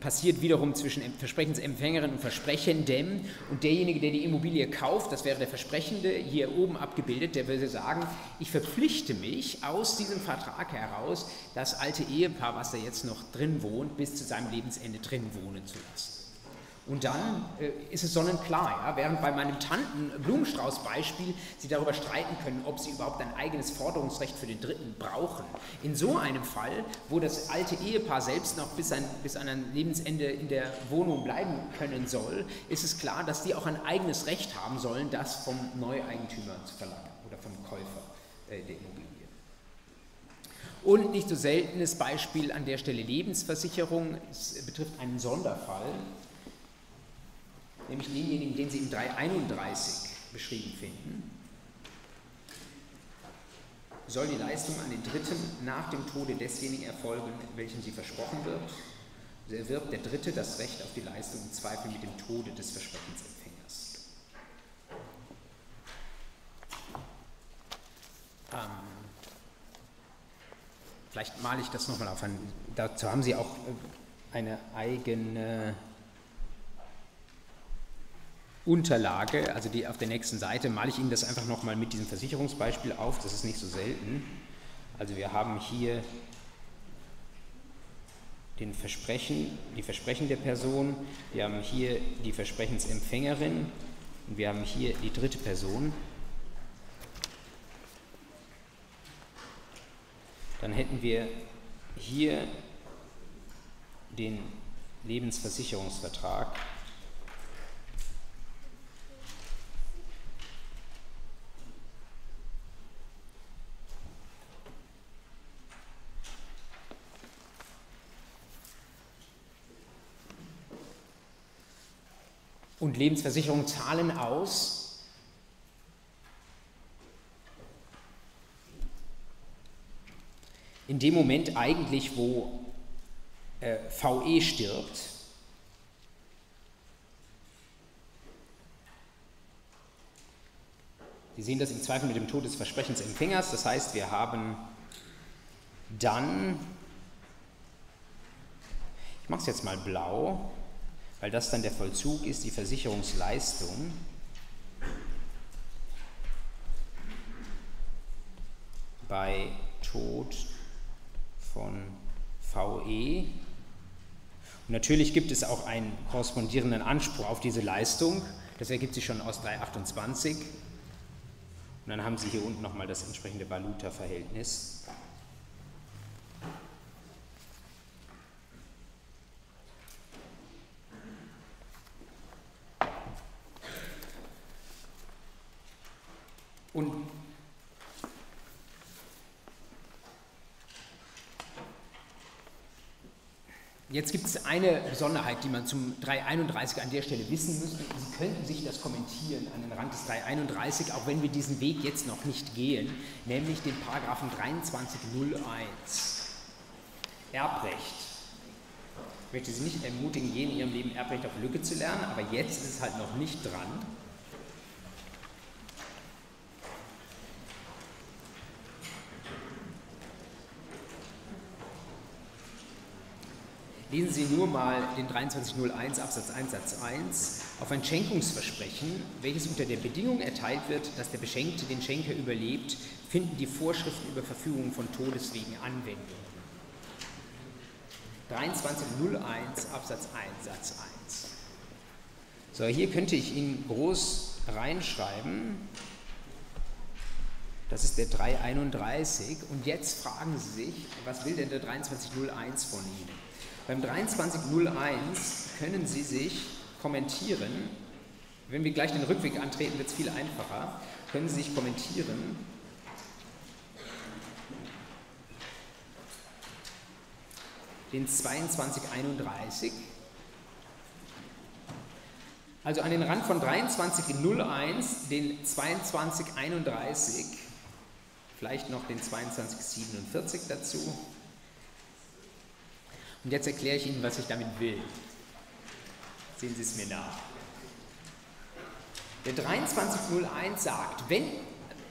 passiert wiederum zwischen Versprechensempfängerin und Versprechendem und derjenige, der die Immobilie kauft, das wäre der Versprechende, hier oben abgebildet, der würde sagen, ich verpflichte mich aus diesem Vertrag heraus, das alte Ehepaar, was da jetzt noch drin wohnt, bis zu seinem Lebensende drin wohnen zu lassen. Und dann äh, ist es sonnenklar, ja? während bei meinem Tanten-Blumenstrauß-Beispiel Sie darüber streiten können, ob Sie überhaupt ein eigenes Forderungsrecht für den Dritten brauchen. In so einem Fall, wo das alte Ehepaar selbst noch bis, ein, bis an ein Lebensende in der Wohnung bleiben können soll, ist es klar, dass die auch ein eigenes Recht haben sollen, das vom Neueigentümer zu verlangen oder vom Käufer äh, der Immobilie. Und nicht so seltenes Beispiel an der Stelle Lebensversicherung, es betrifft einen Sonderfall nämlich denjenigen, den Sie im 331 beschrieben finden, soll die Leistung an den Dritten nach dem Tode desjenigen erfolgen, welchem sie versprochen wird. So erwirbt der Dritte das Recht auf die Leistung im Zweifel mit dem Tode des Versprechensempfängers. Ähm, vielleicht male ich das nochmal auf. Ein, dazu haben Sie auch äh, eine eigene Unterlage, also die auf der nächsten Seite, male ich Ihnen das einfach nochmal mit diesem Versicherungsbeispiel auf, das ist nicht so selten. Also wir haben hier den Versprechen, die Versprechen der Person, wir haben hier die Versprechensempfängerin und wir haben hier die dritte Person. Dann hätten wir hier den Lebensversicherungsvertrag und Lebensversicherungen zahlen aus. In dem Moment eigentlich, wo äh, VE stirbt, Sie sehen das im Zweifel mit dem Tod des Versprechensempfängers, das heißt, wir haben dann, ich mache es jetzt mal blau, weil das dann der Vollzug ist, die Versicherungsleistung. bei Tod von VE. Und natürlich gibt es auch einen korrespondierenden Anspruch auf diese Leistung. Das ergibt sich schon aus 328. Und dann haben Sie hier unten nochmal das entsprechende Valuta-Verhältnis. Und Jetzt gibt es eine Besonderheit, die man zum 331 an der Stelle wissen muss. Sie könnten sich das kommentieren an den Rand des 331, auch wenn wir diesen Weg jetzt noch nicht gehen, nämlich den Paragraphen 2301. Erbrecht. Ich möchte Sie nicht ermutigen, je in Ihrem Leben Erbrecht auf Lücke zu lernen, aber jetzt ist es halt noch nicht dran. Lesen Sie nur mal den 2301 Absatz 1 Satz 1 auf ein Schenkungsversprechen, welches unter der Bedingung erteilt wird, dass der Beschenkte den Schenker überlebt, finden die Vorschriften über Verfügung von Todeswegen Anwendung. 2301 Absatz 1 Satz 1. So, hier könnte ich Ihnen groß reinschreiben. Das ist der 331. Und jetzt fragen Sie sich, was will denn der 2301 von Ihnen? Beim 2301 können Sie sich kommentieren, wenn wir gleich den Rückweg antreten, wird es viel einfacher, können Sie sich kommentieren. Den 2231. Also an den Rand von 2301 den 2231, vielleicht noch den 2247 dazu. Und jetzt erkläre ich Ihnen, was ich damit will. Sehen Sie es mir nach. Der 2301 sagt, wenn,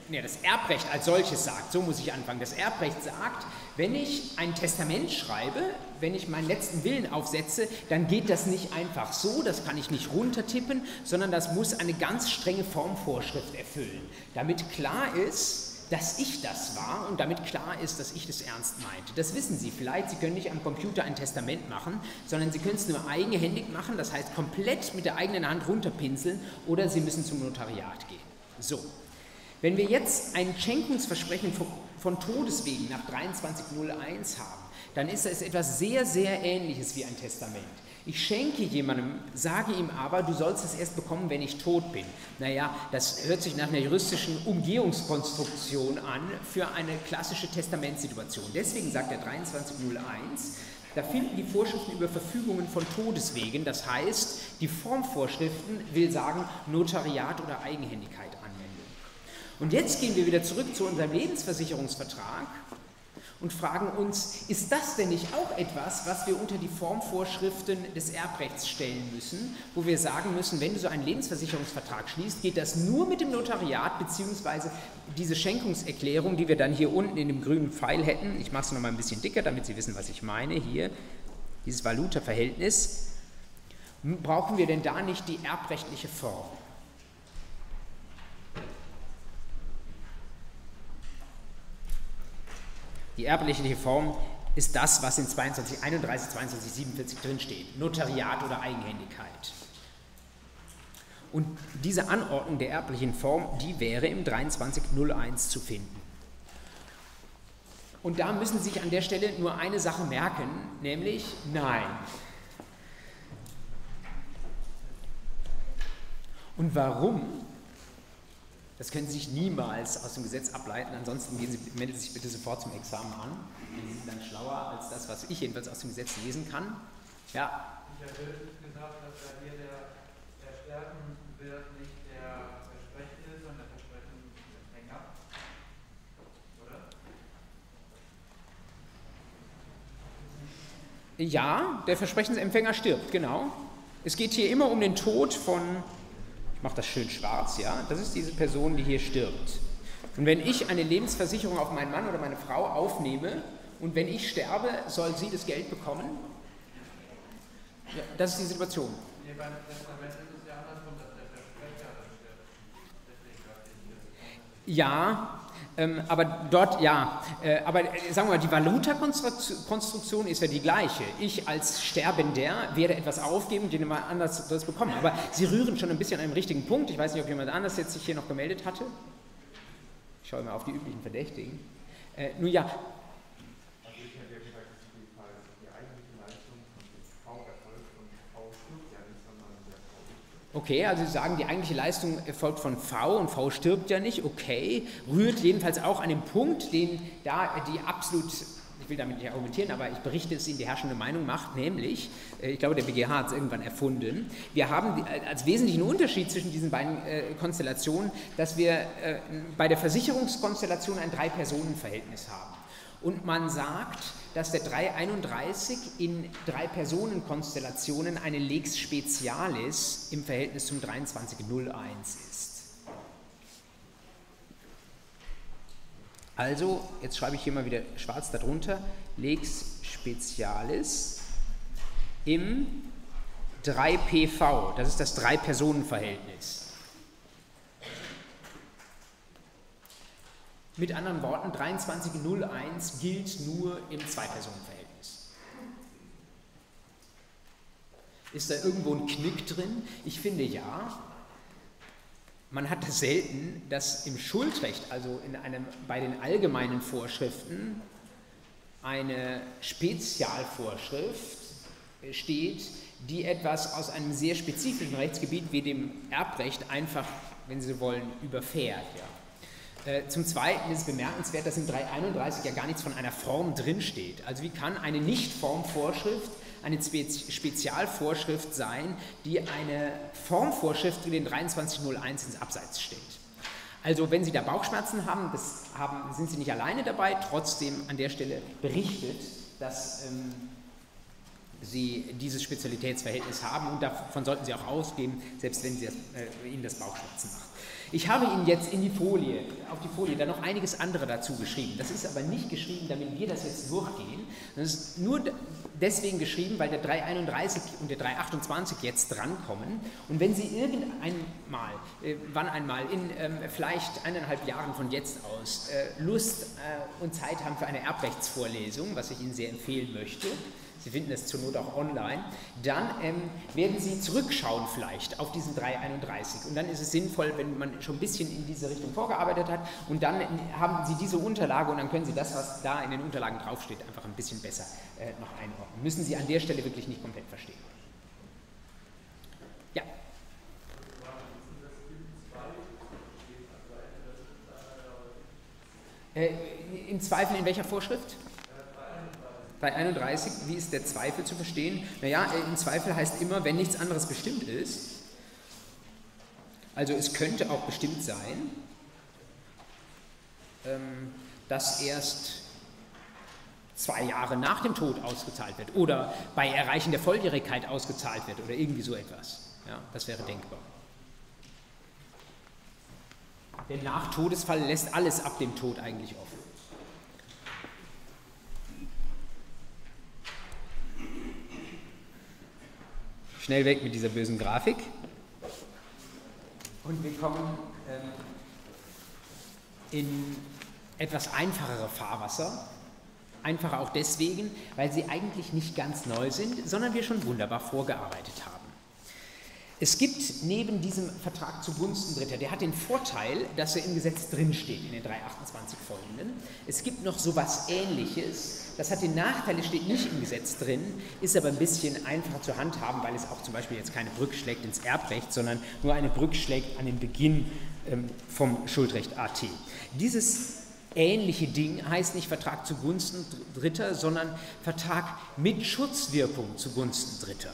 ne, das Erbrecht als solches sagt, so muss ich anfangen, das Erbrecht sagt, wenn ich ein Testament schreibe, wenn ich meinen letzten Willen aufsetze, dann geht das nicht einfach so, das kann ich nicht runtertippen, sondern das muss eine ganz strenge Formvorschrift erfüllen, damit klar ist, dass ich das war und damit klar ist, dass ich das ernst meinte. Das wissen Sie vielleicht. Sie können nicht am Computer ein Testament machen, sondern Sie können es nur eigenhändig machen, das heißt komplett mit der eigenen Hand runterpinseln oder Sie müssen zum Notariat gehen. So, wenn wir jetzt ein Schenkungsversprechen von, Todeswegen nach 2301 haben, dann ist es etwas sehr, sehr Ähnliches wie ein Testament. Ich schenke jemandem, sage ihm aber, du sollst es erst bekommen, wenn ich tot bin. Naja, das hört sich nach einer juristischen Umgehungskonstruktion an für eine klassische Testamentssituation. Deswegen sagt der 2301, da finden die Vorschriften über Verfügungen von Todeswegen, das heißt, die Formvorschriften will sagen Notariat oder Eigenhändigkeit Anwendung. Und jetzt gehen wir wieder zurück zu unserem Lebensversicherungsvertrag und fragen uns, ist das denn nicht auch etwas, was wir unter die Formvorschriften des Erbrechts stellen müssen, wo wir sagen müssen, wenn du so einen Lebensversicherungsvertrag schließt, geht das nur mit dem Notariat, beziehungsweise diese Schenkungserklärung, die wir dann hier unten in dem grünen Pfeil hätten, ich mache es nochmal ein bisschen dicker, damit Sie wissen, was ich meine, hier, dieses Valuta-Verhältnis, brauchen wir denn da nicht die erbrechtliche Form? Die erbliche Form ist das, was in 22, 31, 22, 47 drinsteht. Notariat oder Eigenhändigkeit. Und diese Anordnung der erblichen Form, die wäre im 2301 zu finden. Und da müssen Sie sich an der Stelle nur eine Sache merken, nämlich nein. Und warum? Das können Sie sich niemals aus dem Gesetz ableiten, ansonsten gehen Sie, melden Sie sich bitte sofort zum Examen an. Sie sind dann schlauer als das, was ich jedenfalls aus dem Gesetz lesen kann. Ja. Ich habe gesagt, dass da hier der, der sterben wird nicht der Versprechende, sondern der Versprechenempfänger. Oder? Ja, der Versprechensempfänger stirbt, genau. Es geht hier immer um den Tod von ich mache das schön schwarz, ja, das ist diese Person, die hier stirbt. Und wenn ich eine Lebensversicherung auf meinen Mann oder meine Frau aufnehme und wenn ich sterbe, soll sie das Geld bekommen? Ja, das ist die Situation. Nee, beim Testament ist es ja andersrum, dass der Versprecher stirbt. Ja, ähm, aber dort, ja, äh, aber äh, sagen wir mal, die Valuta-Konstruktion ist ja die gleiche. Ich als Sterbender werde etwas aufgeben und jemand anders das bekommen. Aber Sie rühren schon ein bisschen an einem richtigen Punkt. Ich weiß nicht, ob jemand anders jetzt sich hier noch gemeldet hatte. Ich schaue mal auf die üblichen Verdächtigen. Äh, nun ja, Okay, also Sie sagen, die eigentliche Leistung erfolgt von V und V stirbt ja nicht. Okay, rührt jedenfalls auch an dem Punkt, den da die absolut ich will damit nicht argumentieren, aber ich berichte es Ihnen, die herrschende Meinung macht, nämlich, äh, ich glaube, der BGH hat es irgendwann erfunden, wir haben als wesentlichen Unterschied zwischen diesen beiden äh, Konstellationen, dass wir äh, bei der Versicherungskonstellation ein Drei-Personen-Verhältnis haben. Und man sagt, dass der 331 in Drei-Personen-Konstellationen eine Lex Specialis im Verhältnis zum 2301 ist. Also, jetzt schreibe ich hier mal wieder schwarz darunter, Lex Specialis im 3PV, das ist das Drei-Personen-Verhältnis. Mit anderen Worten, 2301 gilt nur im Zwei-Personen-Verhältnis. Ist da irgendwo ein Knick drin? Ich finde ja, man hat das selten, dass im Schuldrecht, also in einem, bei den allgemeinen Vorschriften, eine Spezialvorschrift steht, die etwas aus einem sehr spezifischen Rechtsgebiet wie dem Erbrecht einfach, wenn Sie wollen, überfährt. Ja. Äh, zum Zweiten ist es bemerkenswert, dass in 331 ja gar nichts von einer Form drinsteht. Also wie kann eine Nicht-Formvorschrift eine Spezialvorschrift sein, die eine Formvorschrift für den 2301 ins Abseits stellt. Also wenn Sie da Bauchschmerzen haben, haben, sind Sie nicht alleine dabei, trotzdem an der Stelle berichtet, dass ähm, Sie dieses Spezialitätsverhältnis haben und davon sollten Sie auch ausgehen, selbst wenn das, äh, Ihnen das Bauchschmerzen macht. Ich habe Ihnen jetzt in die Folie, auf die Folie, dann noch einiges andere dazu geschrieben. Das ist aber nicht geschrieben, damit wir das jetzt durchgehen. Das ist nur deswegen geschrieben, weil der 331 und der 328 jetzt drankommen. Und wenn Sie irgendwann mal, äh, wann einmal, in ähm, vielleicht eineinhalb Jahren von jetzt aus äh, Lust äh, und Zeit haben für eine Erbrechtsvorlesung, was ich Ihnen sehr empfehlen möchte, Sie finden es zur Not auch online, dann ähm, werden Sie zurückschauen vielleicht auf diesen 331 und dann ist es sinnvoll, wenn man schon ein bisschen in diese Richtung vorgearbeitet hat und dann haben Sie diese Unterlage und dann können Sie das, was da in den Unterlagen draufsteht, einfach ein bisschen besser äh, noch einordnen. Müssen Sie an der Stelle wirklich nicht komplett verstehen. Ja. Äh, Im Zweifel in welcher Vorschrift? Bei 31, wie ist der Zweifel zu verstehen? Naja, äh, im Zweifel heißt immer, wenn nichts anderes bestimmt ist, also es könnte auch bestimmt sein, ähm, dass erst zwei Jahre nach dem Tod ausgezahlt wird oder bei Erreichen der Volljährigkeit ausgezahlt wird oder irgendwie so etwas. Ja, das wäre denkbar. Der Nachtodesfall lässt alles ab dem Tod eigentlich offen. Schnell weg mit dieser bösen Grafik. Und wir kommen ähm, in etwas einfachere Fahrwasser. Einfacher auch deswegen, weil sie eigentlich nicht ganz neu sind, sondern wir schon wunderbar vorgearbeitet haben. Es gibt neben diesem Vertrag zugunsten Dritter, der hat den Vorteil, dass er im Gesetz drinsteht, in den 328 folgenden. Es gibt noch so etwas Ähnliches, das hat den Nachteil, es steht nicht im Gesetz drin, ist aber ein bisschen einfacher zu handhaben, weil es auch zum Beispiel jetzt keine Brücke schlägt ins Erbrecht, sondern nur eine Brücke schlägt an den Beginn ähm, vom Schuldrecht AT. Dieses ähnliche Ding heißt nicht Vertrag zugunsten Dritter, sondern Vertrag mit Schutzwirkung zugunsten Dritter.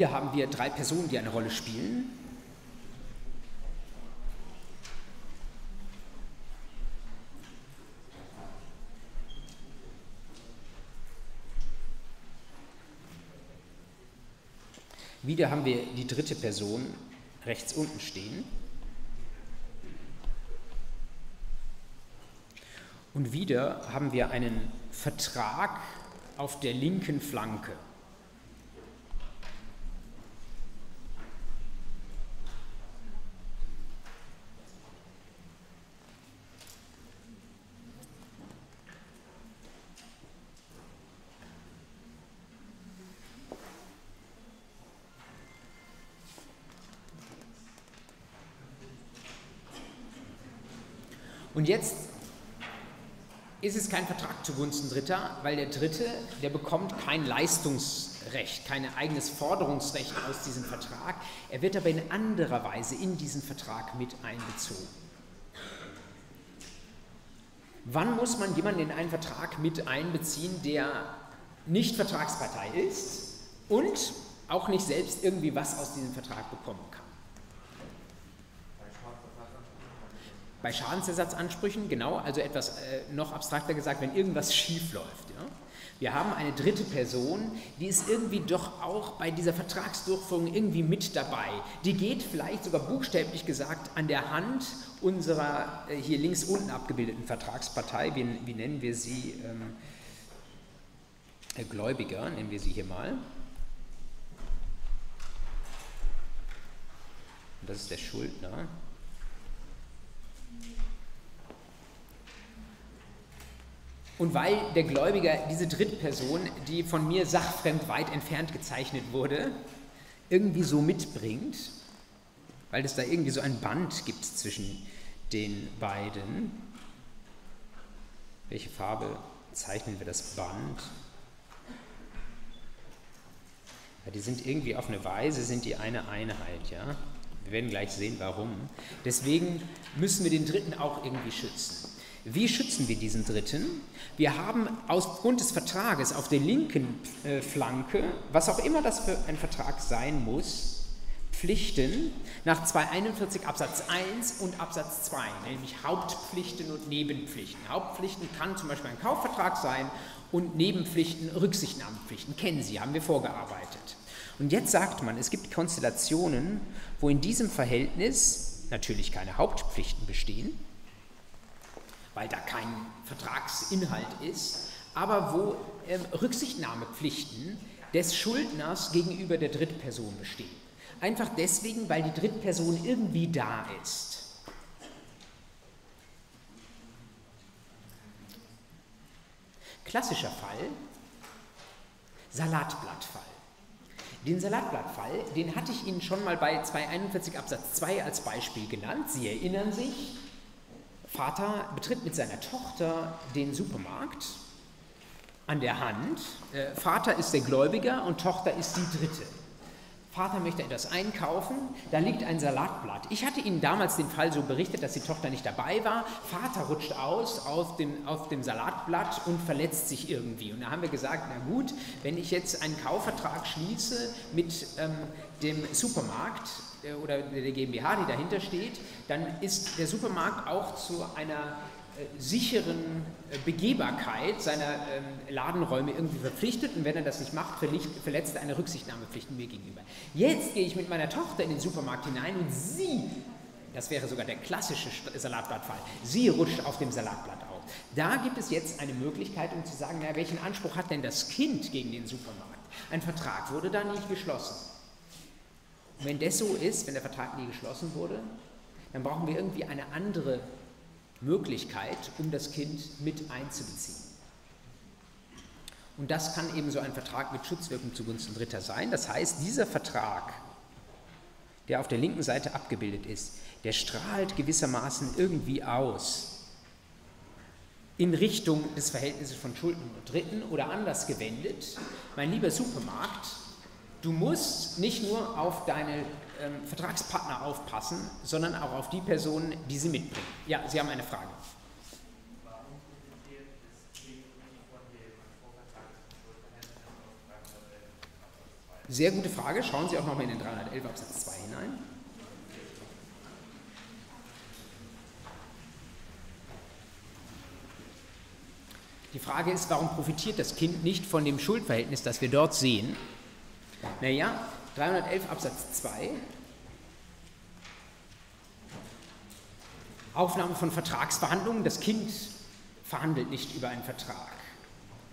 Wieder haben wir drei Personen, die eine Rolle spielen. Wieder haben wir die dritte Person rechts unten stehen. Und wieder haben wir einen Vertrag auf der linken Flanke. Jetzt ist es kein Vertrag zugunsten Dritter, weil der Dritte, der bekommt kein Leistungsrecht, kein eigenes Forderungsrecht aus diesem Vertrag. Er wird aber in anderer Weise in diesen Vertrag mit einbezogen. Wann muss man jemanden in einen Vertrag mit einbeziehen, der nicht Vertragspartei ist und auch nicht selbst irgendwie was aus diesem Vertrag bekommen kann? Bei Schadensersatzansprüchen, genau, also etwas äh, noch abstrakter gesagt, wenn irgendwas schief läuft. Ja? Wir haben eine dritte Person, die ist irgendwie doch auch bei dieser Vertragsdurchführung irgendwie mit dabei. Die geht vielleicht sogar buchstäblich gesagt an der Hand unserer äh, hier links unten abgebildeten Vertragspartei, wie, wie nennen wir sie, ähm, äh, Gläubiger, nennen wir sie hier mal. Das ist der Schuldner. Und weil der Gläubiger diese Drittperson, die von mir sachfremd weit entfernt gezeichnet wurde, irgendwie so mitbringt, weil es da irgendwie so ein Band gibt zwischen den beiden. Welche Farbe zeichnen wir das Band? Ja, die sind irgendwie auf eine Weise, sind die eine Einheit, ja. Wir werden gleich sehen, warum. Deswegen müssen wir den Dritten auch irgendwie schützen. Wie schützen wir diesen Dritten? Wir haben aufgrund des Vertrages auf der linken äh, Flanke, was auch immer das für ein Vertrag sein muss, Pflichten nach 241 Absatz 1 und Absatz 2, nämlich Hauptpflichten und Nebenpflichten. Hauptpflichten kann zum Beispiel ein Kaufvertrag sein und Nebenpflichten Rücksichtnahmepflichten. Kennen Sie, haben wir vorgearbeitet. Und jetzt sagt man, es gibt Konstellationen, wo in diesem Verhältnis natürlich keine Hauptpflichten bestehen, weil da kein Vertragsinhalt ist, aber wo ähm, Rücksichtnahmepflichten des Schuldners gegenüber der Drittperson bestehen. Einfach deswegen, weil die Drittperson irgendwie da ist. Klassischer Fall, Salatblattfall. Den Salatblattfall, den hatte ich Ihnen schon mal bei 241 Absatz 2 als Beispiel genannt. Sie erinnern sich, Vater betritt mit seiner Tochter den Supermarkt an der Hand. Äh, Vater ist der Gläubiger und Tochter ist die Dritte. Vater möchte etwas einkaufen, da liegt ein Salatblatt. Ich hatte Ihnen damals den Fall so berichtet, dass die Tochter nicht dabei war. Vater rutscht aus auf dem, auf dem Salatblatt und verletzt sich irgendwie. Und da haben wir gesagt, na gut, wenn ich jetzt einen Kaufvertrag schließe mit ähm, dem Supermarkt, oder der GmbH, die dahinter steht, dann ist der Supermarkt auch zu einer äh, sicheren äh, Begehbarkeit seiner ähm, Ladenräume irgendwie verpflichtet und wenn er das nicht macht, verletzt er eine Rücksichtnahmepflicht mir gegenüber. Jetzt gehe ich mit meiner Tochter in den Supermarkt hinein und sie, das wäre sogar der klassische Salatblattfall, sie rutscht auf dem Salatblatt auf. Da gibt es jetzt eine Möglichkeit, um zu sagen, na, welchen Anspruch hat denn das Kind gegen den Supermarkt? Ein Vertrag wurde da nicht geschlossen. Und wenn das so ist, wenn der Vertrag nie geschlossen wurde, dann brauchen wir irgendwie eine andere Möglichkeit, um das Kind mit einzubeziehen. Und das kann eben so ein Vertrag mit Schutzwirkung zugunsten Dritter sein. Das heißt, dieser Vertrag, der auf der linken Seite abgebildet ist, der strahlt gewissermaßen irgendwie aus in Richtung des Verhältnisses von Schulden und Dritten oder anders gewendet. Mein lieber Supermarkt, Du musst nicht nur auf deine ähm, Vertragspartner aufpassen, sondern auch auf die Personen, die sie mitbringen. Ja, Sie haben eine Frage. Sehr gute Frage. Schauen Sie auch nochmal in den 311 Absatz 2 hinein. Die Frage ist, warum profitiert das Kind nicht von dem Schuldverhältnis, das wir dort sehen? Naja, 311 Absatz 2. Aufnahme von Vertragsverhandlungen. Das Kind verhandelt nicht über einen Vertrag.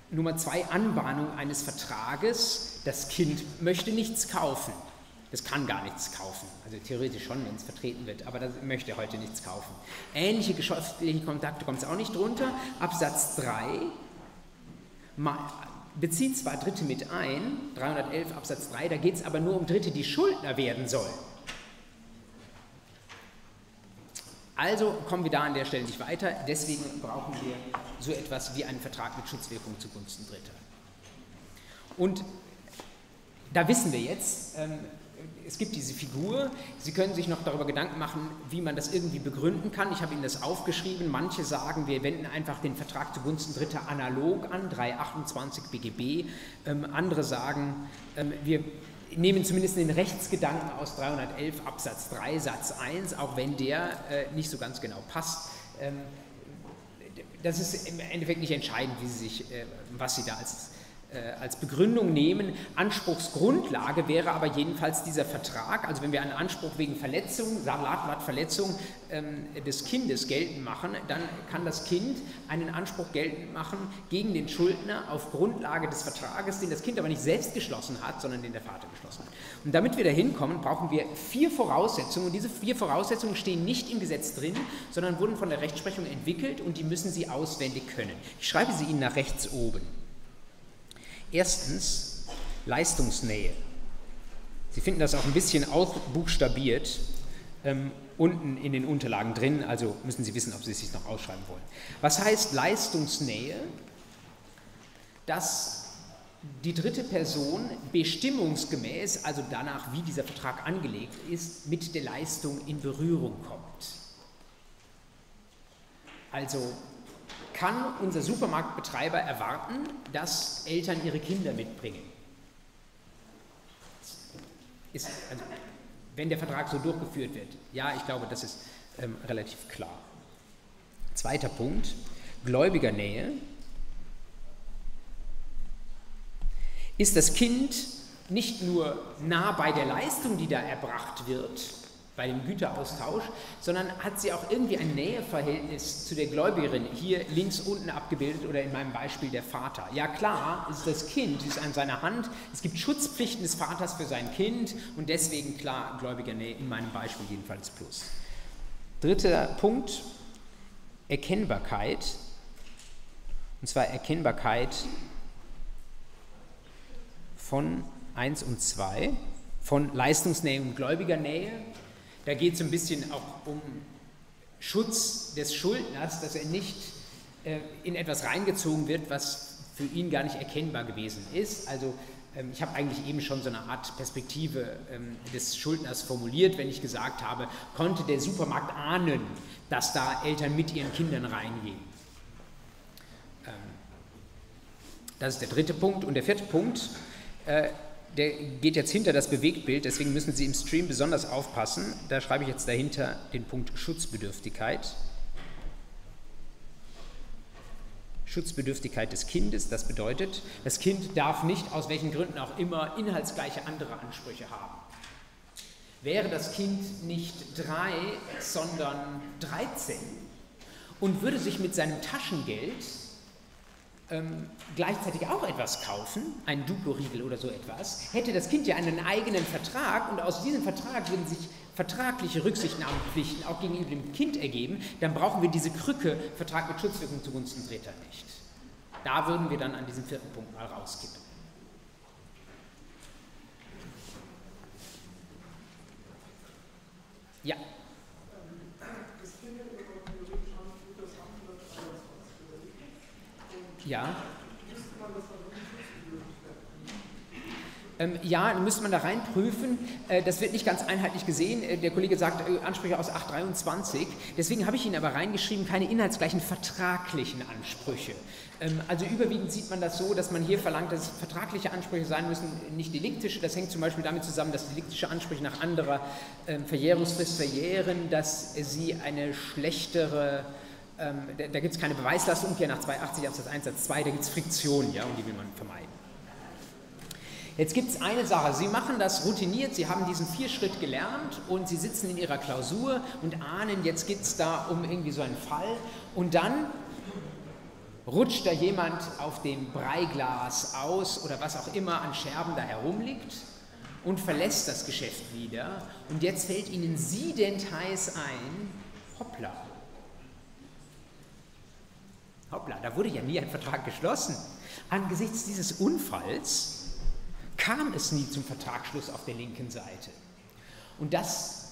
Nummer zwei, Anbahnung eines Vertrages. Das Kind möchte nichts kaufen. Das kann gar nichts kaufen. Also theoretisch schon, wenn es vertreten wird, aber das möchte heute nichts kaufen. Ähnliche geschäftliche Kontakte kommt es auch nicht drunter. Absatz 3, bezieht zwar Dritte mit ein, 311 Absatz 3, da geht es aber nur um Dritte, die Schuldner werden sollen. Also kommen wir da an der Stelle nicht weiter. Deswegen brauchen wir so etwas wie einen Vertrag mit Schutzwirkung zugunsten Dritter. Und da wissen wir jetzt, ähm, es gibt diese Figur, Sie können sich noch darüber Gedanken machen, wie man das irgendwie begründen kann. Ich habe Ihnen das aufgeschrieben. Manche sagen, wir wenden einfach den Vertrag zugunsten Dritter analog an, 328 BGB. Ähm, andere sagen, ähm, wir nehmen zumindest den Rechtsgedanken aus 311 Absatz 3 Satz 1, auch wenn der äh, nicht so ganz genau passt. Ähm, das ist im Endeffekt nicht entscheidend, wie Sie sich, äh, was Sie da als als Begründung nehmen. Anspruchsgrundlage wäre aber jedenfalls dieser Vertrag. Also wenn wir einen Anspruch wegen Verletzung, Salatblattverletzung ähm, des Kindes geltend machen, dann kann das Kind einen Anspruch geltend machen gegen den Schuldner auf Grundlage des Vertrages, den das Kind aber nicht selbst geschlossen hat, sondern den der Vater geschlossen hat. Und damit wir dahin kommen, brauchen wir vier Voraussetzungen. Und diese vier Voraussetzungen stehen nicht im Gesetz drin, sondern wurden von der Rechtsprechung entwickelt und die müssen Sie auswendig können. Ich schreibe sie Ihnen nach rechts oben. Erstens Leistungsnähe. Sie finden das auch ein bisschen ausbuchstabiert ähm, unten in den Unterlagen drin, also müssen Sie wissen, ob Sie es sich noch ausschreiben wollen. Was heißt Leistungsnähe? Dass die dritte Person bestimmungsgemäß, also danach, wie dieser Vertrag angelegt ist, mit der Leistung in Berührung kommt. Also kann unser Supermarktbetreiber erwarten, dass Eltern ihre Kinder mitbringen. Ist, also, wenn der Vertrag so durchgeführt wird. Ja, ich glaube, das ist ähm, relativ klar. Zweiter Punkt, Gläubigernähe. Ist das Kind nicht nur nah bei der Leistung, die da erbracht wird, bei dem Güteraustausch, sondern hat sie auch irgendwie ein Näheverhältnis zu der Gläubigerin, hier links unten abgebildet oder in meinem Beispiel der Vater. Ja klar, ist das Kind, ist an seiner Hand, es gibt Schutzpflichten des Vaters für sein Kind und deswegen klar Gläubigernähe in meinem Beispiel jedenfalls plus. Dritter Punkt, Erkennbarkeit, und zwar Erkennbarkeit von 1 und 2, von Leistungsnähe und Gläubigernähe da geht es ein bisschen auch um Schutz des Schuldners, dass er nicht äh, in etwas reingezogen wird, was für ihn gar nicht erkennbar gewesen ist. Also ähm, ich habe eigentlich eben schon so eine Art Perspektive ähm, des Schuldners formuliert, wenn ich gesagt habe, konnte der Supermarkt ahnen, dass da Eltern mit ihren Kindern reingehen. Ähm, das ist der dritte Punkt. Und der vierte Punkt, äh, der geht jetzt hinter das Bewegtbild, deswegen müssen Sie im Stream besonders aufpassen. Da schreibe ich jetzt dahinter den Punkt Schutzbedürftigkeit. Schutzbedürftigkeit des Kindes, das bedeutet, das Kind darf nicht aus welchen Gründen auch immer inhaltsgleiche andere Ansprüche haben. Wäre das Kind nicht drei, sondern 13 und würde sich mit seinem Taschengeld ähm, gleichzeitig auch etwas kaufen, einen Duplo-Riegel oder so etwas, hätte das Kind ja einen eigenen Vertrag und aus diesem Vertrag würden sich vertragliche Rücksichtnahmepflichten auch gegenüber dem Kind ergeben, dann brauchen wir diese Krücke Vertrag mit Schutzwirkung zugunsten Dritter nicht. Da würden wir dann an diesem vierten Punkt mal rauskippen. Ja. Ja. Ähm, ja, müsste man da reinprüfen. Äh, das wird nicht ganz einheitlich gesehen. Äh, der Kollege sagt äh, Ansprüche aus 823. Deswegen habe ich Ihnen aber reingeschrieben, keine inhaltsgleichen vertraglichen Ansprüche. Ähm, also überwiegend sieht man das so, dass man hier verlangt, dass vertragliche Ansprüche sein müssen, nicht deliktische. Das hängt zum Beispiel damit zusammen, dass deliktische Ansprüche nach anderer ähm, Verjährungsfrist verjähren, dass sie eine schlechtere ähm, da, da gibt es keine Beweislastumkehr nach 280 Absatz 1 Satz 2, da gibt es Friktion, ja, und die will man vermeiden. Jetzt gibt es eine Sache, Sie machen das routiniert, Sie haben diesen Vierschritt gelernt und Sie sitzen in Ihrer Klausur und ahnen, jetzt geht es da um irgendwie so einen Fall und dann rutscht da jemand auf dem Breiglas aus oder was auch immer an Scherben da herumliegt und verlässt das Geschäft wieder und jetzt fällt Ihnen siedend heiß ein, hoppla, Hoppla, da wurde ja nie ein Vertrag geschlossen. Angesichts dieses Unfalls kam es nie zum Vertragsschluss auf der linken Seite. Und das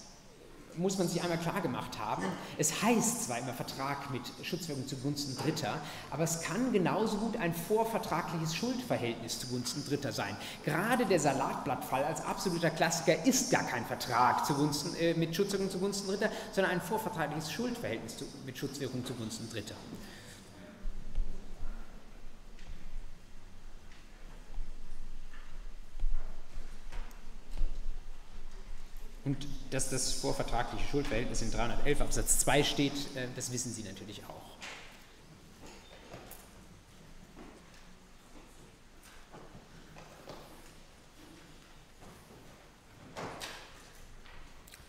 muss man sich einmal klar gemacht haben, es heißt zwar immer Vertrag mit Schutzwirkung zugunsten Dritter, aber es kann genauso gut ein vorvertragliches Schuldverhältnis zugunsten Dritter sein. Gerade der Salatblattfall als absoluter Klassiker ist gar kein Vertrag zugunsten, äh, mit Schutzwirkung zugunsten Dritter, sondern ein vorvertragliches Schuldverhältnis zu, mit Schutzwirkung zugunsten Dritter. Und dass das vorvertragliche Schuldverhältnis in 311 Absatz 2 steht, äh, das wissen Sie natürlich auch.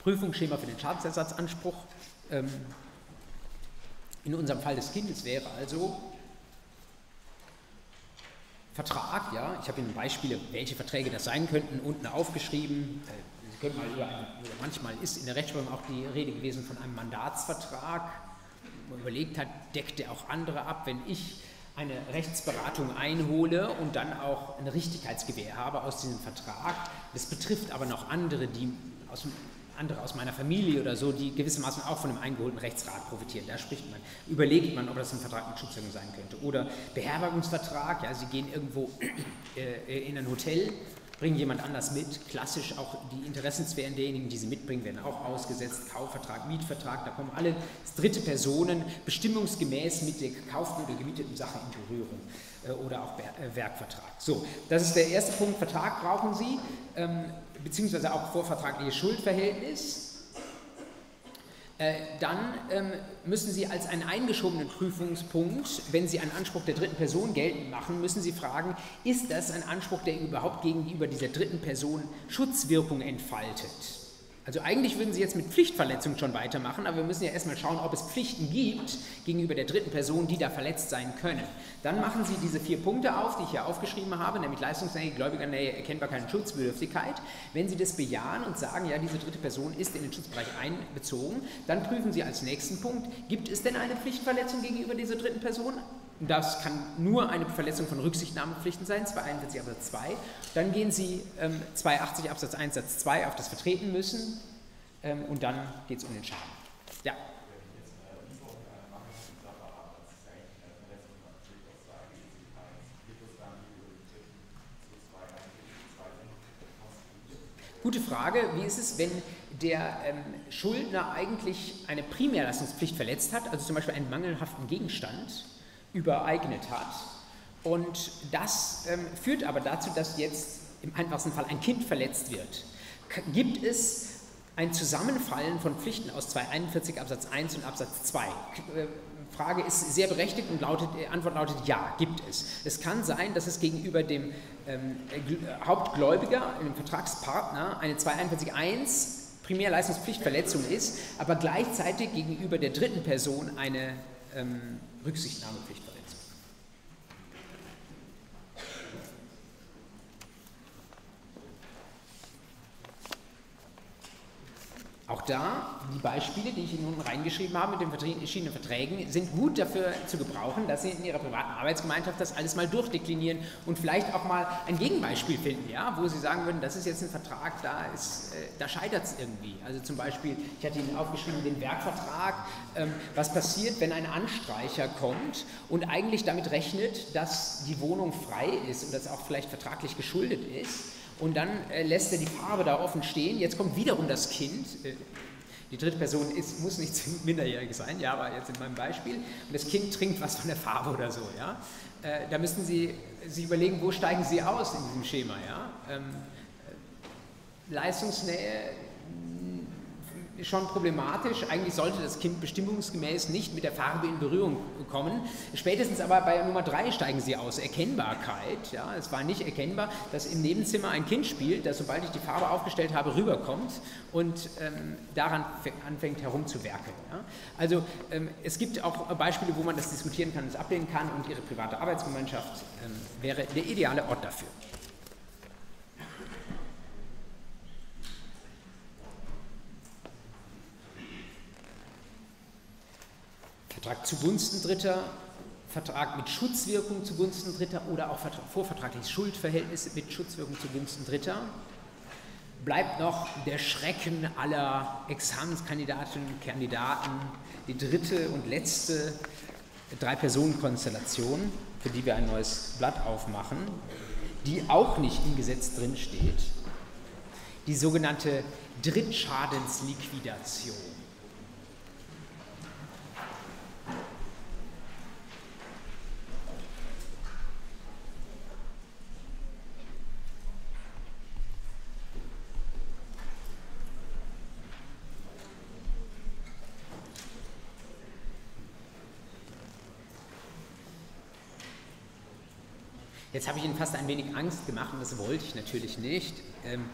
Prüfungsschema für den Schadensersatzanspruch. Ähm, in unserem Fall des Kindes wäre also Vertrag, ja, ich habe Ihnen Beispiele, welche Verträge das sein könnten, unten aufgeschrieben. Können über einen, manchmal ist in der Rechtsprechung auch die Rede gewesen von einem Mandatsvertrag. Man überlegt hat, deckt der auch andere ab, wenn ich eine Rechtsberatung einhole und dann auch eine Richtigkeitsgewähr habe aus diesem Vertrag. Das betrifft aber noch andere, die aus, andere aus meiner Familie oder so, die gewissermaßen auch von einem eingeholten Rechtsrat profitieren. Da spricht man, überlegt man, ob das ein Vertrag mit Schutzwirkung sein könnte. Oder Beherbergungsvertrag, ja, Sie gehen irgendwo äh, in ein Hotel bringen jemand anders mit. Klassisch auch die Interessensphären derjenigen, die sie mitbringen, werden auch ausgesetzt. Kaufvertrag, Mietvertrag, da kommen alle dritte Personen bestimmungsgemäß mit der gekauften oder gemieteten Sache in Berührung äh, oder auch äh, Werkvertrag. So, das ist der erste Punkt. Vertrag brauchen Sie, ähm, beziehungsweise auch vorvertragliches Schuldverhältnis. Äh, dann ähm, müssen Sie als einen eingeschobenen Prüfungspunkt, wenn Sie einen Anspruch der dritten Person geltend machen, müssen Sie fragen, ist das ein Anspruch, der überhaupt gegenüber dieser dritten Person Schutzwirkung entfaltet? Also eigentlich würden Sie jetzt mit Pflichtverletzung schon weitermachen, aber wir müssen ja erstmal schauen, ob es Pflichten gibt gegenüber der dritten Person, die da verletzt sein können. Dann machen Sie diese vier Punkte auf, die ich hier aufgeschrieben habe, nämlich Leistungsnähe, Gläubigernähe, Erkennbarkeit und Schutzbedürftigkeit. Wenn Sie das bejahen und sagen, ja, diese dritte Person ist in den Schutzbereich einbezogen, dann prüfen Sie als nächsten Punkt, gibt es denn eine Pflichtverletzung gegenüber dieser dritten Person? Das kann nur eine Verletzung von Rücksichtnahmepflichten sein, 241 Absatz 2. Dann gehen Sie ähm, 280 Absatz 1 Satz 2 auf das Vertreten müssen ähm, und dann geht es um den Schaden. Ja. Gute Frage. Wie ist es, wenn der ähm, Schuldner eigentlich eine Primärleistungspflicht verletzt hat, also zum Beispiel einen mangelhaften Gegenstand? Übereignet hat. Und das ähm, führt aber dazu, dass jetzt im einfachsten Fall ein Kind verletzt wird. K gibt es ein Zusammenfallen von Pflichten aus 241 Absatz 1 und Absatz 2? Äh, Frage ist sehr berechtigt und lautet, äh, Antwort lautet ja, gibt es. Es kann sein, dass es gegenüber dem ähm, Hauptgläubiger, dem Vertragspartner, eine 241.1 Primärleistungspflichtverletzung ist, aber gleichzeitig gegenüber der dritten Person eine ähm, Rücksichtnahmepflicht Auch da, die Beispiele, die ich Ihnen nun reingeschrieben habe mit den verschiedenen Verträgen, sind gut dafür zu gebrauchen, dass Sie in Ihrer privaten Arbeitsgemeinschaft das alles mal durchdeklinieren und vielleicht auch mal ein Gegenbeispiel finden, ja, wo Sie sagen würden, das ist jetzt ein Vertrag, da, äh, da scheitert es irgendwie. Also zum Beispiel, ich hatte Ihnen aufgeschrieben, den Werkvertrag, ähm, was passiert, wenn ein Anstreicher kommt und eigentlich damit rechnet, dass die Wohnung frei ist und das auch vielleicht vertraglich geschuldet ist und dann äh, lässt er die Farbe da offen stehen. Jetzt kommt wiederum das Kind. Äh, die dritte Person ist, muss nicht minderjährig sein, ja, aber jetzt in meinem Beispiel. Und das Kind trinkt was von der Farbe oder so, ja. Äh, da müssten Sie sich überlegen, wo steigen Sie aus in diesem Schema, ja. Ähm, äh, Leistungsnähe schon problematisch. Eigentlich sollte das Kind bestimmungsgemäß nicht mit der Farbe in Berührung kommen. Spätestens aber bei Nummer drei steigen sie aus. Erkennbarkeit. Ja, es war nicht erkennbar, dass im Nebenzimmer ein Kind spielt, das sobald ich die Farbe aufgestellt habe, rüberkommt und ähm, daran anfängt herumzuwerkeln. Ja. Also ähm, es gibt auch Beispiele, wo man das diskutieren kann und es ablehnen kann und Ihre private Arbeitsgemeinschaft ähm, wäre der ideale Ort dafür. Vertrag zugunsten Dritter, Vertrag mit Schutzwirkung zugunsten Dritter oder auch vorvertragliches Schuldverhältnis mit Schutzwirkung zugunsten Dritter. bleibt noch der Schrecken aller Examenskandidatinnen und Kandidaten, die dritte und letzte Drei-Personen-Konstellation, für die wir ein neues Blatt aufmachen, die auch nicht im Gesetz drinsteht, die sogenannte Drittschadensliquidation. Jetzt habe ich Ihnen fast ein wenig Angst gemacht und das wollte ich natürlich nicht. Ähm,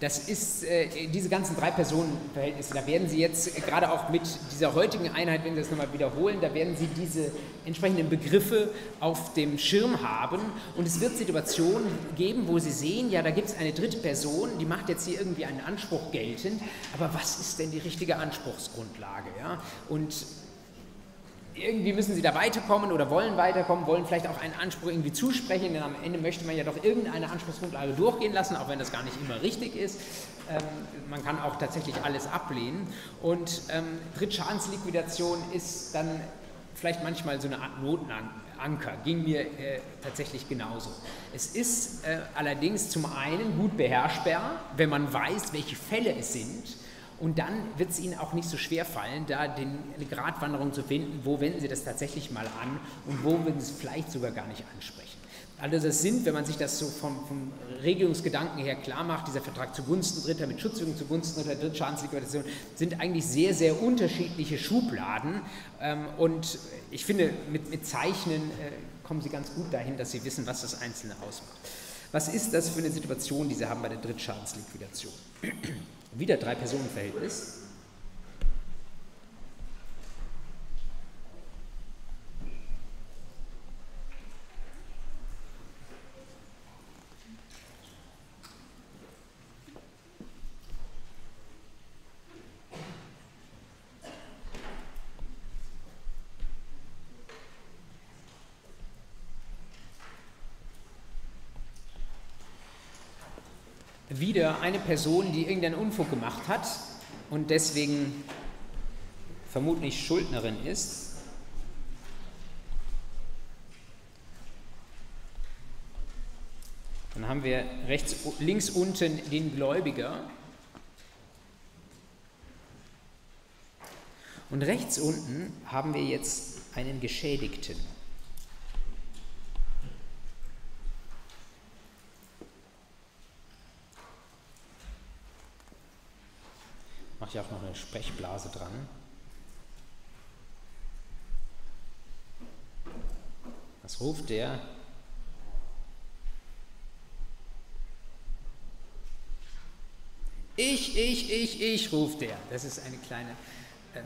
das ist äh, diese ganzen drei Personenverhältnisse, da werden Sie jetzt gerade auch mit dieser heutigen Einheit, wenn Sie das nochmal wiederholen, da werden Sie diese entsprechenden Begriffe auf dem Schirm haben und es wird Situationen geben, wo Sie sehen, ja, da gibt es eine dritte Person, die macht jetzt hier irgendwie einen Anspruch geltend, aber was ist denn die richtige Anspruchsgrundlage? Ja? Und irgendwie müssen sie da weiterkommen oder wollen weiterkommen, wollen vielleicht auch einen Anspruch irgendwie zusprechen, denn am Ende möchte man ja doch irgendeine Anspruchsgrundlage durchgehen lassen, auch wenn das gar nicht immer richtig ist. Ähm, man kann auch tatsächlich alles ablehnen. Und ähm, Drittschadensliquidation ist dann vielleicht manchmal so eine Art Notenanker, ging mir äh, tatsächlich genauso. Es ist äh, allerdings zum einen gut beherrschbar, wenn man weiß, welche Fälle es sind und dann wird es Ihnen auch nicht so schwer fallen, da den, eine Gratwanderung zu finden, wo wenden Sie das tatsächlich mal an und wo würden Sie es vielleicht sogar gar nicht ansprechen. Also das sind, wenn man sich das so vom, vom Regelungsgedanken her klar macht, dieser Vertrag zugunsten Dritter mit Schutzwirkung zugunsten Dritter, Drittschadensliquidation, sind eigentlich sehr, sehr unterschiedliche Schubladen. Ähm, und ich finde, mit, mit Zeichnen äh, kommen Sie ganz gut dahin, dass Sie wissen, was das Einzelne ausmacht. Was ist das für eine Situation, die Sie haben bei der Drittschadensliquidation? Wieder Drei-Personen-Verhältnis. Wieder eine Person, die irgendeinen Unfug gemacht hat und deswegen vermutlich Schuldnerin ist. Dann haben wir rechts, links unten den Gläubiger. Und rechts unten haben wir jetzt einen Geschädigten. Mache ich auch noch eine Sprechblase dran. Was ruft der? Ich, ich, ich, ich, ruft der. Das ist eine kleine ähm,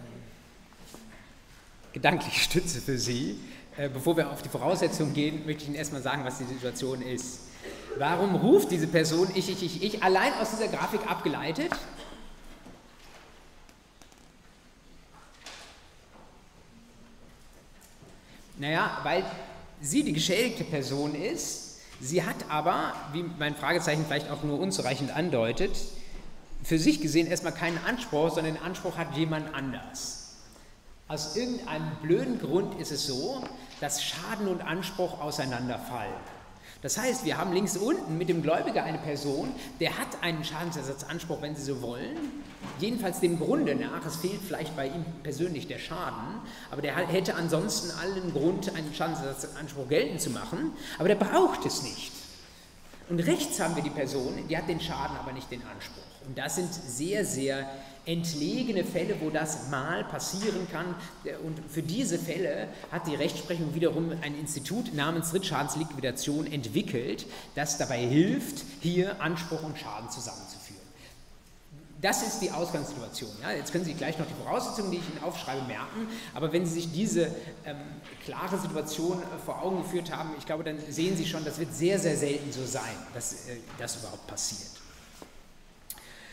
gedankliche Stütze für Sie. Äh, bevor wir auf die Voraussetzungen gehen, möchte ich Ihnen erstmal sagen, was die Situation ist. Warum ruft diese Person ich, ich, ich, ich allein aus dieser Grafik abgeleitet? Naja, weil sie die geschädigte Person ist, sie hat aber, wie mein Fragezeichen vielleicht auch nur unzureichend andeutet, für sich gesehen erstmal keinen Anspruch, sondern den Anspruch hat jemand anders. Aus irgendeinem blöden Grund ist es so, dass Schaden und Anspruch auseinanderfallen. Das heißt, wir haben links unten mit dem Gläubiger eine Person, der hat einen Schadensersatzanspruch, wenn Sie so wollen, jedenfalls dem Grunde nach, es fehlt vielleicht bei ihm persönlich der Schaden, aber der hätte ansonsten allen Grund, einen Schadensersatzanspruch geltend zu machen, aber der braucht es nicht. Und rechts haben wir die Person, die hat den Schaden, aber nicht den Anspruch. Und das sind sehr, sehr entlegene Fälle, wo das mal passieren kann. Und für diese Fälle hat die Rechtsprechung wiederum ein Institut namens Drittschadensliquidation entwickelt, das dabei hilft, hier Anspruch und Schaden zusammenzuführen. Das ist die Ausgangssituation. Ja, jetzt können Sie gleich noch die Voraussetzungen, die ich Ihnen aufschreibe, merken. Aber wenn Sie sich diese ähm, klare Situation äh, vor Augen geführt haben, ich glaube, dann sehen Sie schon, das wird sehr, sehr selten so sein, dass äh, das überhaupt passiert.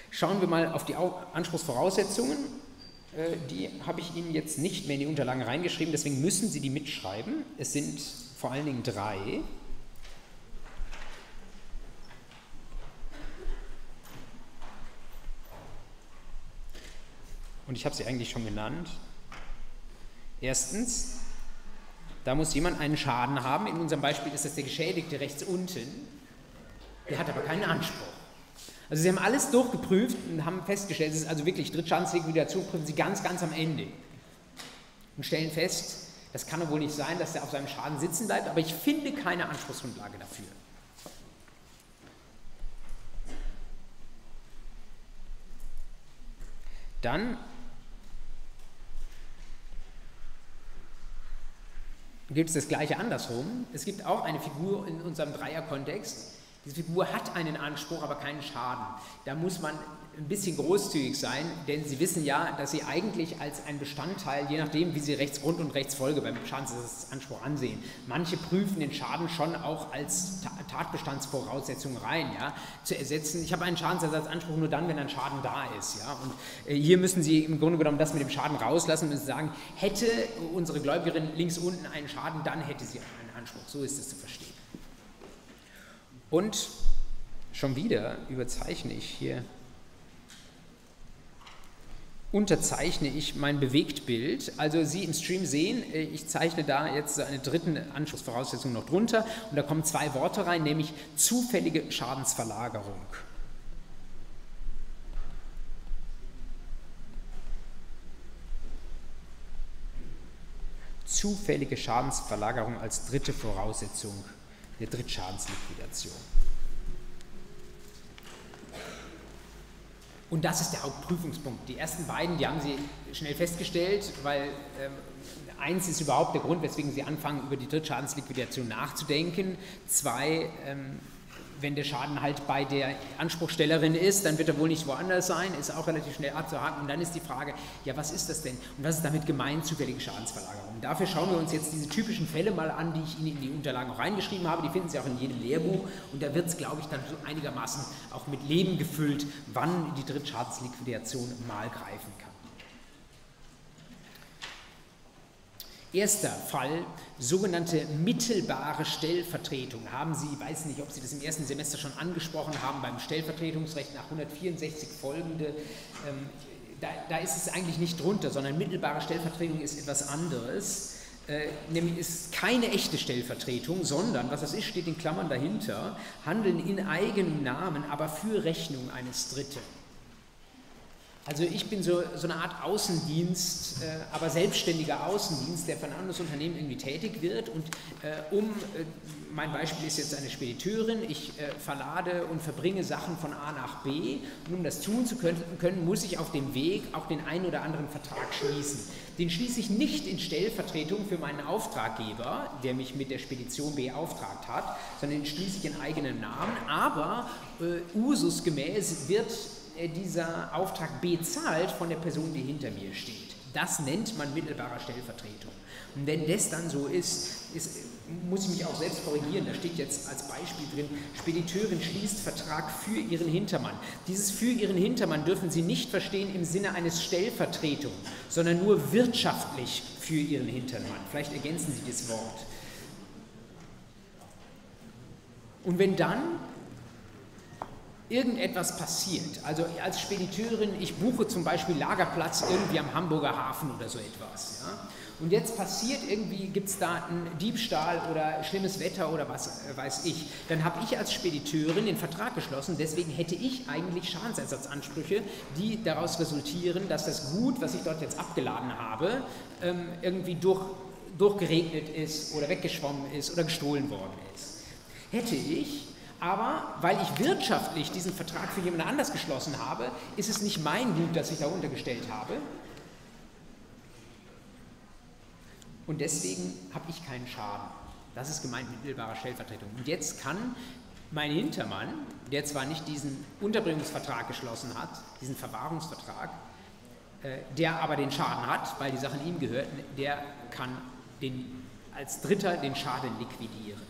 Schauen wir mal auf die Anspruchsvoraussetzungen. Äh, die habe ich Ihnen jetzt nicht mehr in die Unterlagen reingeschrieben, deswegen müssen Sie die mitschreiben. Es sind vor allen Dingen drei. Und ich habe sie eigentlich schon genannt. Erstens, da muss jemand einen Schaden haben. In unserem Beispiel ist das der Geschädigte rechts unten. Der hat aber keinen Anspruch. Also Sie haben alles durchgeprüft und haben festgestellt, es ist also wirklich Drittschadensliquidation, prüfen Sie ganz, ganz am Ende. Und stellen fest, das kann doch wohl nicht sein, dass er auf seinem Schaden sitzen bleibt, aber ich finde keine Anspruchsgrundlage dafür. Dann gibt es das gleiche andersrum. Es gibt auch eine Figur in unserem Dreierkontext. Diese Figur hat einen Anspruch, aber keinen Schaden. Da muss man ein bisschen großzügig sein, denn Sie wissen ja, dass Sie eigentlich als ein Bestandteil, je nachdem, wie Sie Rechtsgrund und Rechtsfolge beim Schadensersatzanspruch ansehen, manche prüfen den Schaden schon auch als Tatbestandsvoraussetzung rein, ja, zu ersetzen. Ich habe einen Schadensersatzanspruch nur dann, wenn ein Schaden da ist, ja, und äh, hier müssen Sie im Grunde genommen das mit dem Schaden rauslassen und sagen, hätte unsere Gläubigerin links unten einen Schaden, dann hätte sie einen Anspruch. So ist es zu verstehen. Und schon wieder überzeichne ich hier unterzeichne ich mein Bewegtbild. Also Sie im Stream sehen, äh, ich zeichne da jetzt eine dritte Anschlussvoraussetzung noch drunter und da kommen zwei Worte rein, nämlich zufällige Schadensverlagerung. Zufällige Schadensverlagerung als dritte Voraussetzung der Drittschadensliquidation. Und das ist der Hauptprüfungspunkt. Die ersten beiden, die haben Sie schnell festgestellt, weil ähm, eins ist überhaupt der Grund, weswegen Sie anfangen, über die Drittschadensliquidation nachzudenken. Zwei, ähm, wenn der Schaden halt bei der Anspruchstellerin ist, dann wird er wohl nicht woanders sein, ist auch relativ schnell abzuhaken. Und dann ist die Frage, ja, was ist das denn? Und was ist damit gemeint, zufällige Schadensverlagerung? Dafür schauen wir uns jetzt diese typischen Fälle mal an, die ich Ihnen in die Unterlagen auch reingeschrieben habe. Die finden Sie auch in jedem Lehrbuch. Und da wird es, glaube ich, dann so einigermaßen auch mit Leben gefüllt, wann die Drittschadensliquidation mal greifen kann. Erster Fall, sogenannte mittelbare Stellvertretung. Haben Sie, ich weiß nicht, ob Sie das im ersten Semester schon angesprochen haben, beim Stellvertretungsrecht nach 164 folgende, ähm, da, da, ist es eigentlich nicht drunter, sondern mittelbare Stellvertretung ist etwas anderes. Äh, nämlich ist keine echte Stellvertretung, sondern, was das ist, steht in Klammern dahinter, handeln in eigenem Namen, aber für Rechnung eines Dritten. Also ich bin so, so eine Art Außendienst, äh, aber selbstständiger Außendienst, der von einem anderen Unternehmen irgendwie tätig wird. Und äh, um, äh, mein Beispiel ist jetzt eine Spediteurin, ich äh, verlade und verbringe Sachen von A nach B. Und um das tun zu können, können, muss ich auf dem Weg auch den einen oder anderen Vertrag schließen. Den schließe ich nicht in Stellvertretung für meinen Auftraggeber, der mich mit der Spedition beauftragt hat, sondern den schließe ich in eigenem Namen, aber äh, ususgemäß wird dieser Auftrag bezahlt von der Person, die hinter mir steht. Das nennt man mittelbare Stellvertretung. Und wenn das dann so ist, ist, muss ich mich auch selbst korrigieren. Da steht jetzt als Beispiel drin, Spediteurin schließt Vertrag für ihren Hintermann. Dieses für ihren Hintermann dürfen Sie nicht verstehen im Sinne eines Stellvertretung, sondern nur wirtschaftlich für ihren Hintermann. Vielleicht ergänzen Sie das Wort. Und wenn dann irgendetwas passiert, also als Spediteurin, ich buche zum Beispiel Lagerplatz irgendwie am Hamburger Hafen oder so etwas, ja, und jetzt passiert irgendwie, gibt es da einen Diebstahl oder schlimmes Wetter oder was äh, weiß ich, dann habe ich als Spediteurin den Vertrag geschlossen, deswegen hätte ich eigentlich Schadensersatzansprüche, die daraus resultieren, dass das Gut, was ich dort jetzt abgeladen habe, ähm, irgendwie durch, durchgeregnet ist oder weggeschwommen ist oder gestohlen worden ist. Hätte ich aber weil ich wirtschaftlich diesen Vertrag für jemand anders geschlossen habe, ist es nicht mein Gut, das ich da untergestellt habe. Und deswegen habe ich keinen Schaden. Das ist gemeint mit mittelbarer Stellvertretung. Und jetzt kann mein Hintermann, der zwar nicht diesen Unterbringungsvertrag geschlossen hat, diesen Verwahrungsvertrag, äh, der aber den Schaden hat, weil die Sache ihm gehört, der kann den, als Dritter den Schaden liquidieren.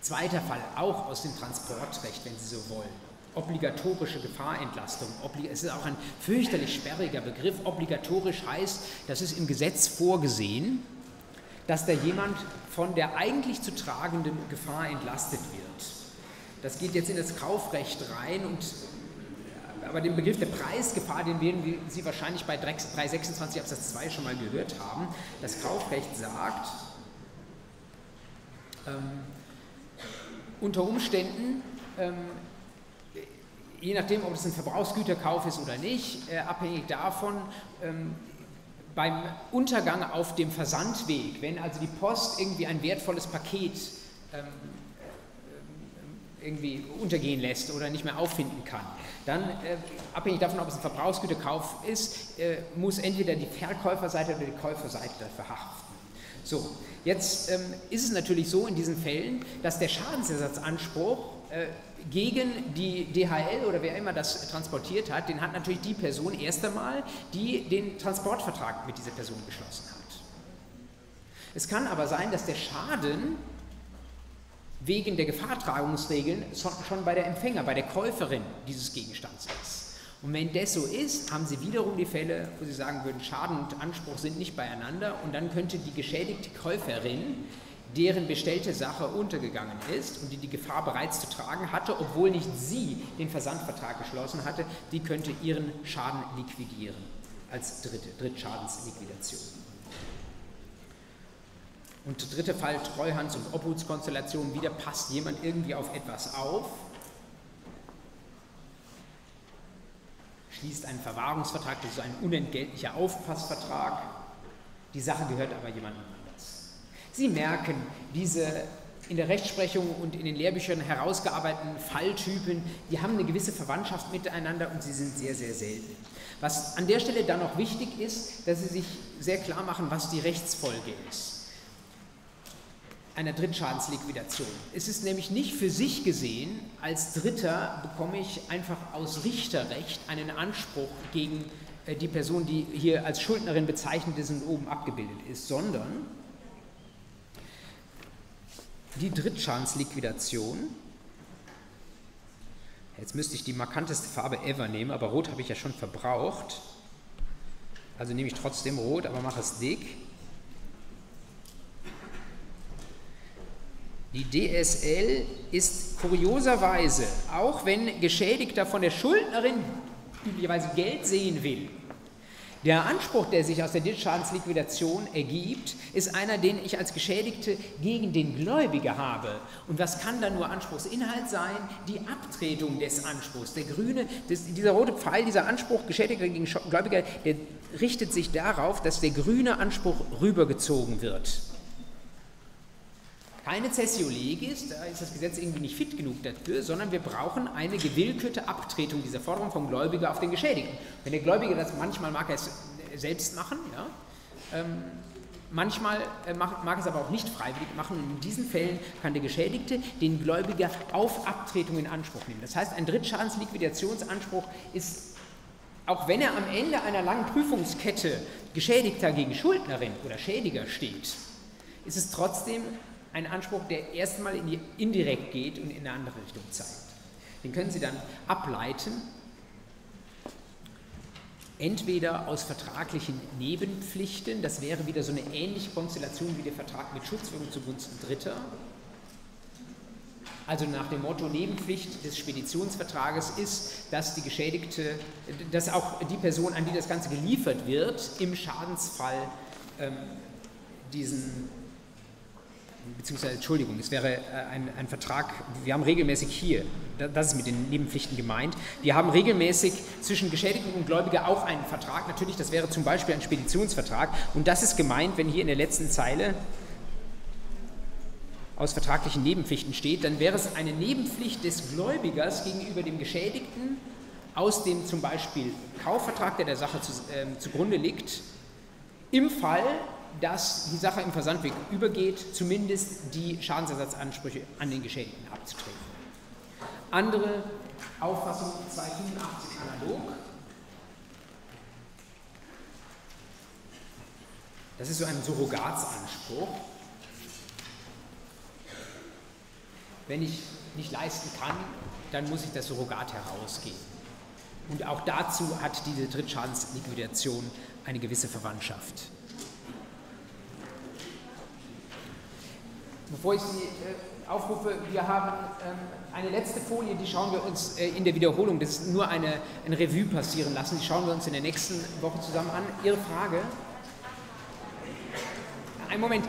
Zweiter Fall, auch aus dem Transportrecht, wenn Sie so wollen. Obligatorische Gefahrentlastung. Es ist auch ein fürchterlich sperriger Begriff. Obligatorisch heißt, das ist im Gesetz vorgesehen, dass da jemand von der eigentlich zu tragenden Gefahr entlastet wird. Das geht jetzt in das Kaufrecht rein und aber den Begriff der Preisgefahr, den werden Sie wahrscheinlich bei 326 Absatz 2 schon mal gehört haben. Das Kaufrecht sagt, ähm, unter Umständen, ähm, je nachdem, ob es ein Verbrauchsgüterkauf ist oder nicht, äh, abhängig davon, ähm, beim Untergang auf dem Versandweg, wenn also die Post irgendwie ein wertvolles Paket ähm, äh, irgendwie untergehen lässt oder nicht mehr auffinden kann, dann, äh, abhängig davon, ob es ein Verbrauchsgüterkauf ist, äh, muss entweder die Verkäuferseite oder die Käuferseite dafür haften. So, jetzt ähm, ist es natürlich so in diesen Fällen, dass der Schadensersatzanspruch äh, gegen die DHL oder wer immer das transportiert hat, den hat natürlich die Person erst einmal, die den Transportvertrag mit dieser Person geschlossen hat. Es kann aber sein, dass der Schaden wegen der Gefahrtragungsregeln schon bei der Empfänger, bei der Käuferin dieses Gegenstands ist. Und wenn das so ist, haben Sie wiederum die Fälle, wo Sie sagen würden, Schaden und Anspruch sind nicht beieinander. Und dann könnte die geschädigte Käuferin, deren bestellte Sache untergegangen ist und die die Gefahr bereits zu tragen hatte, obwohl nicht sie den Versandvertrag geschlossen hatte, die könnte ihren Schaden liquidieren als dritte, Drittschadensliquidation. Und dritter Fall, Treuhands- und Obhutskonstellation, wieder passt jemand irgendwie auf etwas auf, schließt einen Verwahrungsvertrag, das ist ein unentgeltlicher Aufpassvertrag, die Sache gehört aber jemandem anders. Sie merken, diese in der Rechtsprechung und in den Lehrbüchern herausgearbeiteten Falltypen, die haben eine gewisse Verwandtschaft miteinander und sie sind sehr, sehr selten. Was an der Stelle dann noch wichtig ist, dass Sie sich sehr klar machen, was die Rechtsfolge ist einer Drittschadensliquidation. Es ist nämlich nicht für sich gesehen, als Dritter bekomme ich einfach aus Richterrecht einen Anspruch gegen äh, die Person, die hier als Schuldnerin bezeichnet ist und oben abgebildet ist, sondern die Drittschadensliquidation, jetzt müsste ich die markanteste Farbe ever nehmen, aber Rot habe ich ja schon verbraucht, also nehme ich trotzdem Rot, aber mache es dick. Die DSL ist kurioserweise, auch wenn Geschädigter von der Schuldnerin üblicherweise Geld sehen will, der Anspruch, der sich aus der Schadensliquidation ergibt, ist einer, den ich als Geschädigte gegen den Gläubiger habe. Und was kann da nur Anspruchsinhalt sein? Die Abtretung des Anspruchs. Der grüne, das, dieser rote Pfeil, dieser Anspruch Geschädigter gegen Gläubiger, der richtet sich darauf, dass der grüne Anspruch rübergezogen wird keine Cessio legis, da ist das Gesetz irgendwie nicht fit genug dafür, sondern wir brauchen eine gewillkürte Abtretung dieser Forderung vom Gläubiger auf den Geschädigten. Wenn der Gläubiger das manchmal mag er es selbst machen, ja, ähm, manchmal äh, mag, mag es aber auch nicht freiwillig machen und in diesen Fällen kann der Geschädigte den Gläubiger auf Abtretung in Anspruch nehmen. Das heißt, ein Drittschadensliquidationsanspruch ist auch wenn er am Ende einer langen Prüfungskette Geschädigter gegen Schuldnerin oder Schädiger steht, ist es trotzdem ein Anspruch, der erstmal in die indirekt geht und in eine andere Richtung zeigt. Den können Sie dann ableiten, entweder aus vertraglichen Nebenpflichten, das wäre wieder so eine ähnliche Konstellation wie der Vertrag mit Schutzwirkung zugunsten Dritter, also nach dem Motto Nebenpflicht des Speditionsvertrages ist, dass die Geschädigte, dass auch die Person, an die das Ganze geliefert wird, im Schadensfall ähm, diesen beziehungsweise Entschuldigung, es wäre äh, ein, ein, Vertrag, wir haben regelmäßig hier, das ist mit den Nebenpflichten gemeint, wir haben regelmäßig zwischen Geschädigten und Gläubiger auch einen Vertrag, natürlich, das wäre zum Beispiel ein Speditionsvertrag und das ist gemeint, wenn hier in der letzten Zeile aus vertraglichen Nebenpflichten steht, dann wäre es eine Nebenpflicht des Gläubigers gegenüber dem Geschädigten aus dem zum Beispiel Kaufvertrag, der der Sache zu, äh, zugrunde liegt, im Fall, dass die Sache im Versandweg übergeht, zumindest die Schadensersatzansprüche an den Geschädigten abzutreten. Andere Auffassung 285 analog. Das ist so ein Surrogatsanspruch. Wenn ich nicht leisten kann, dann muss ich das Surrogat herausgeben. Und auch dazu hat diese Drittschadensliquidation eine gewisse Verwandtschaft. Bevor ich Sie äh, aufrufe, wir haben ähm, eine letzte Folie, die schauen wir uns äh, in der Wiederholung, das ist nur eine, ein Revue passieren lassen, die schauen wir uns in der nächsten Woche zusammen an. Ihre Frage? Einen Moment,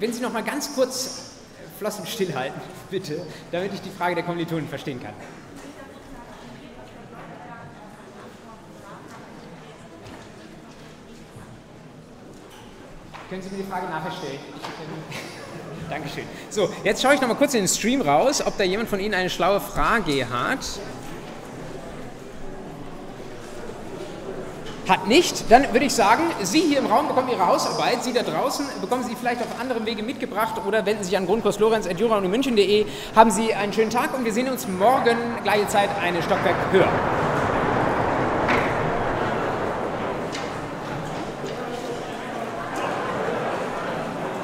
wenn Sie noch mal ganz kurz Flossen stillhalten, bitte, damit ich die Frage der Kommilitonen verstehen kann. Können Sie mir die Frage nachher stellen? Ich, ähm, Dankeschön. So, jetzt schaue ich noch mal kurz in den Stream raus, ob da jemand von Ihnen eine schlaue Frage hat. Hat nicht, dann würde ich sagen, Sie hier im Raum bekommen Ihre Hausarbeit, Sie da draußen bekommen Sie vielleicht auf anderem Wege mitgebracht oder wenden Sie sich an grundkurslorenz.jura.münchen.de. Haben Sie einen schönen Tag und wir sehen uns morgen, gleiche Zeit, eine Stockwerk höher.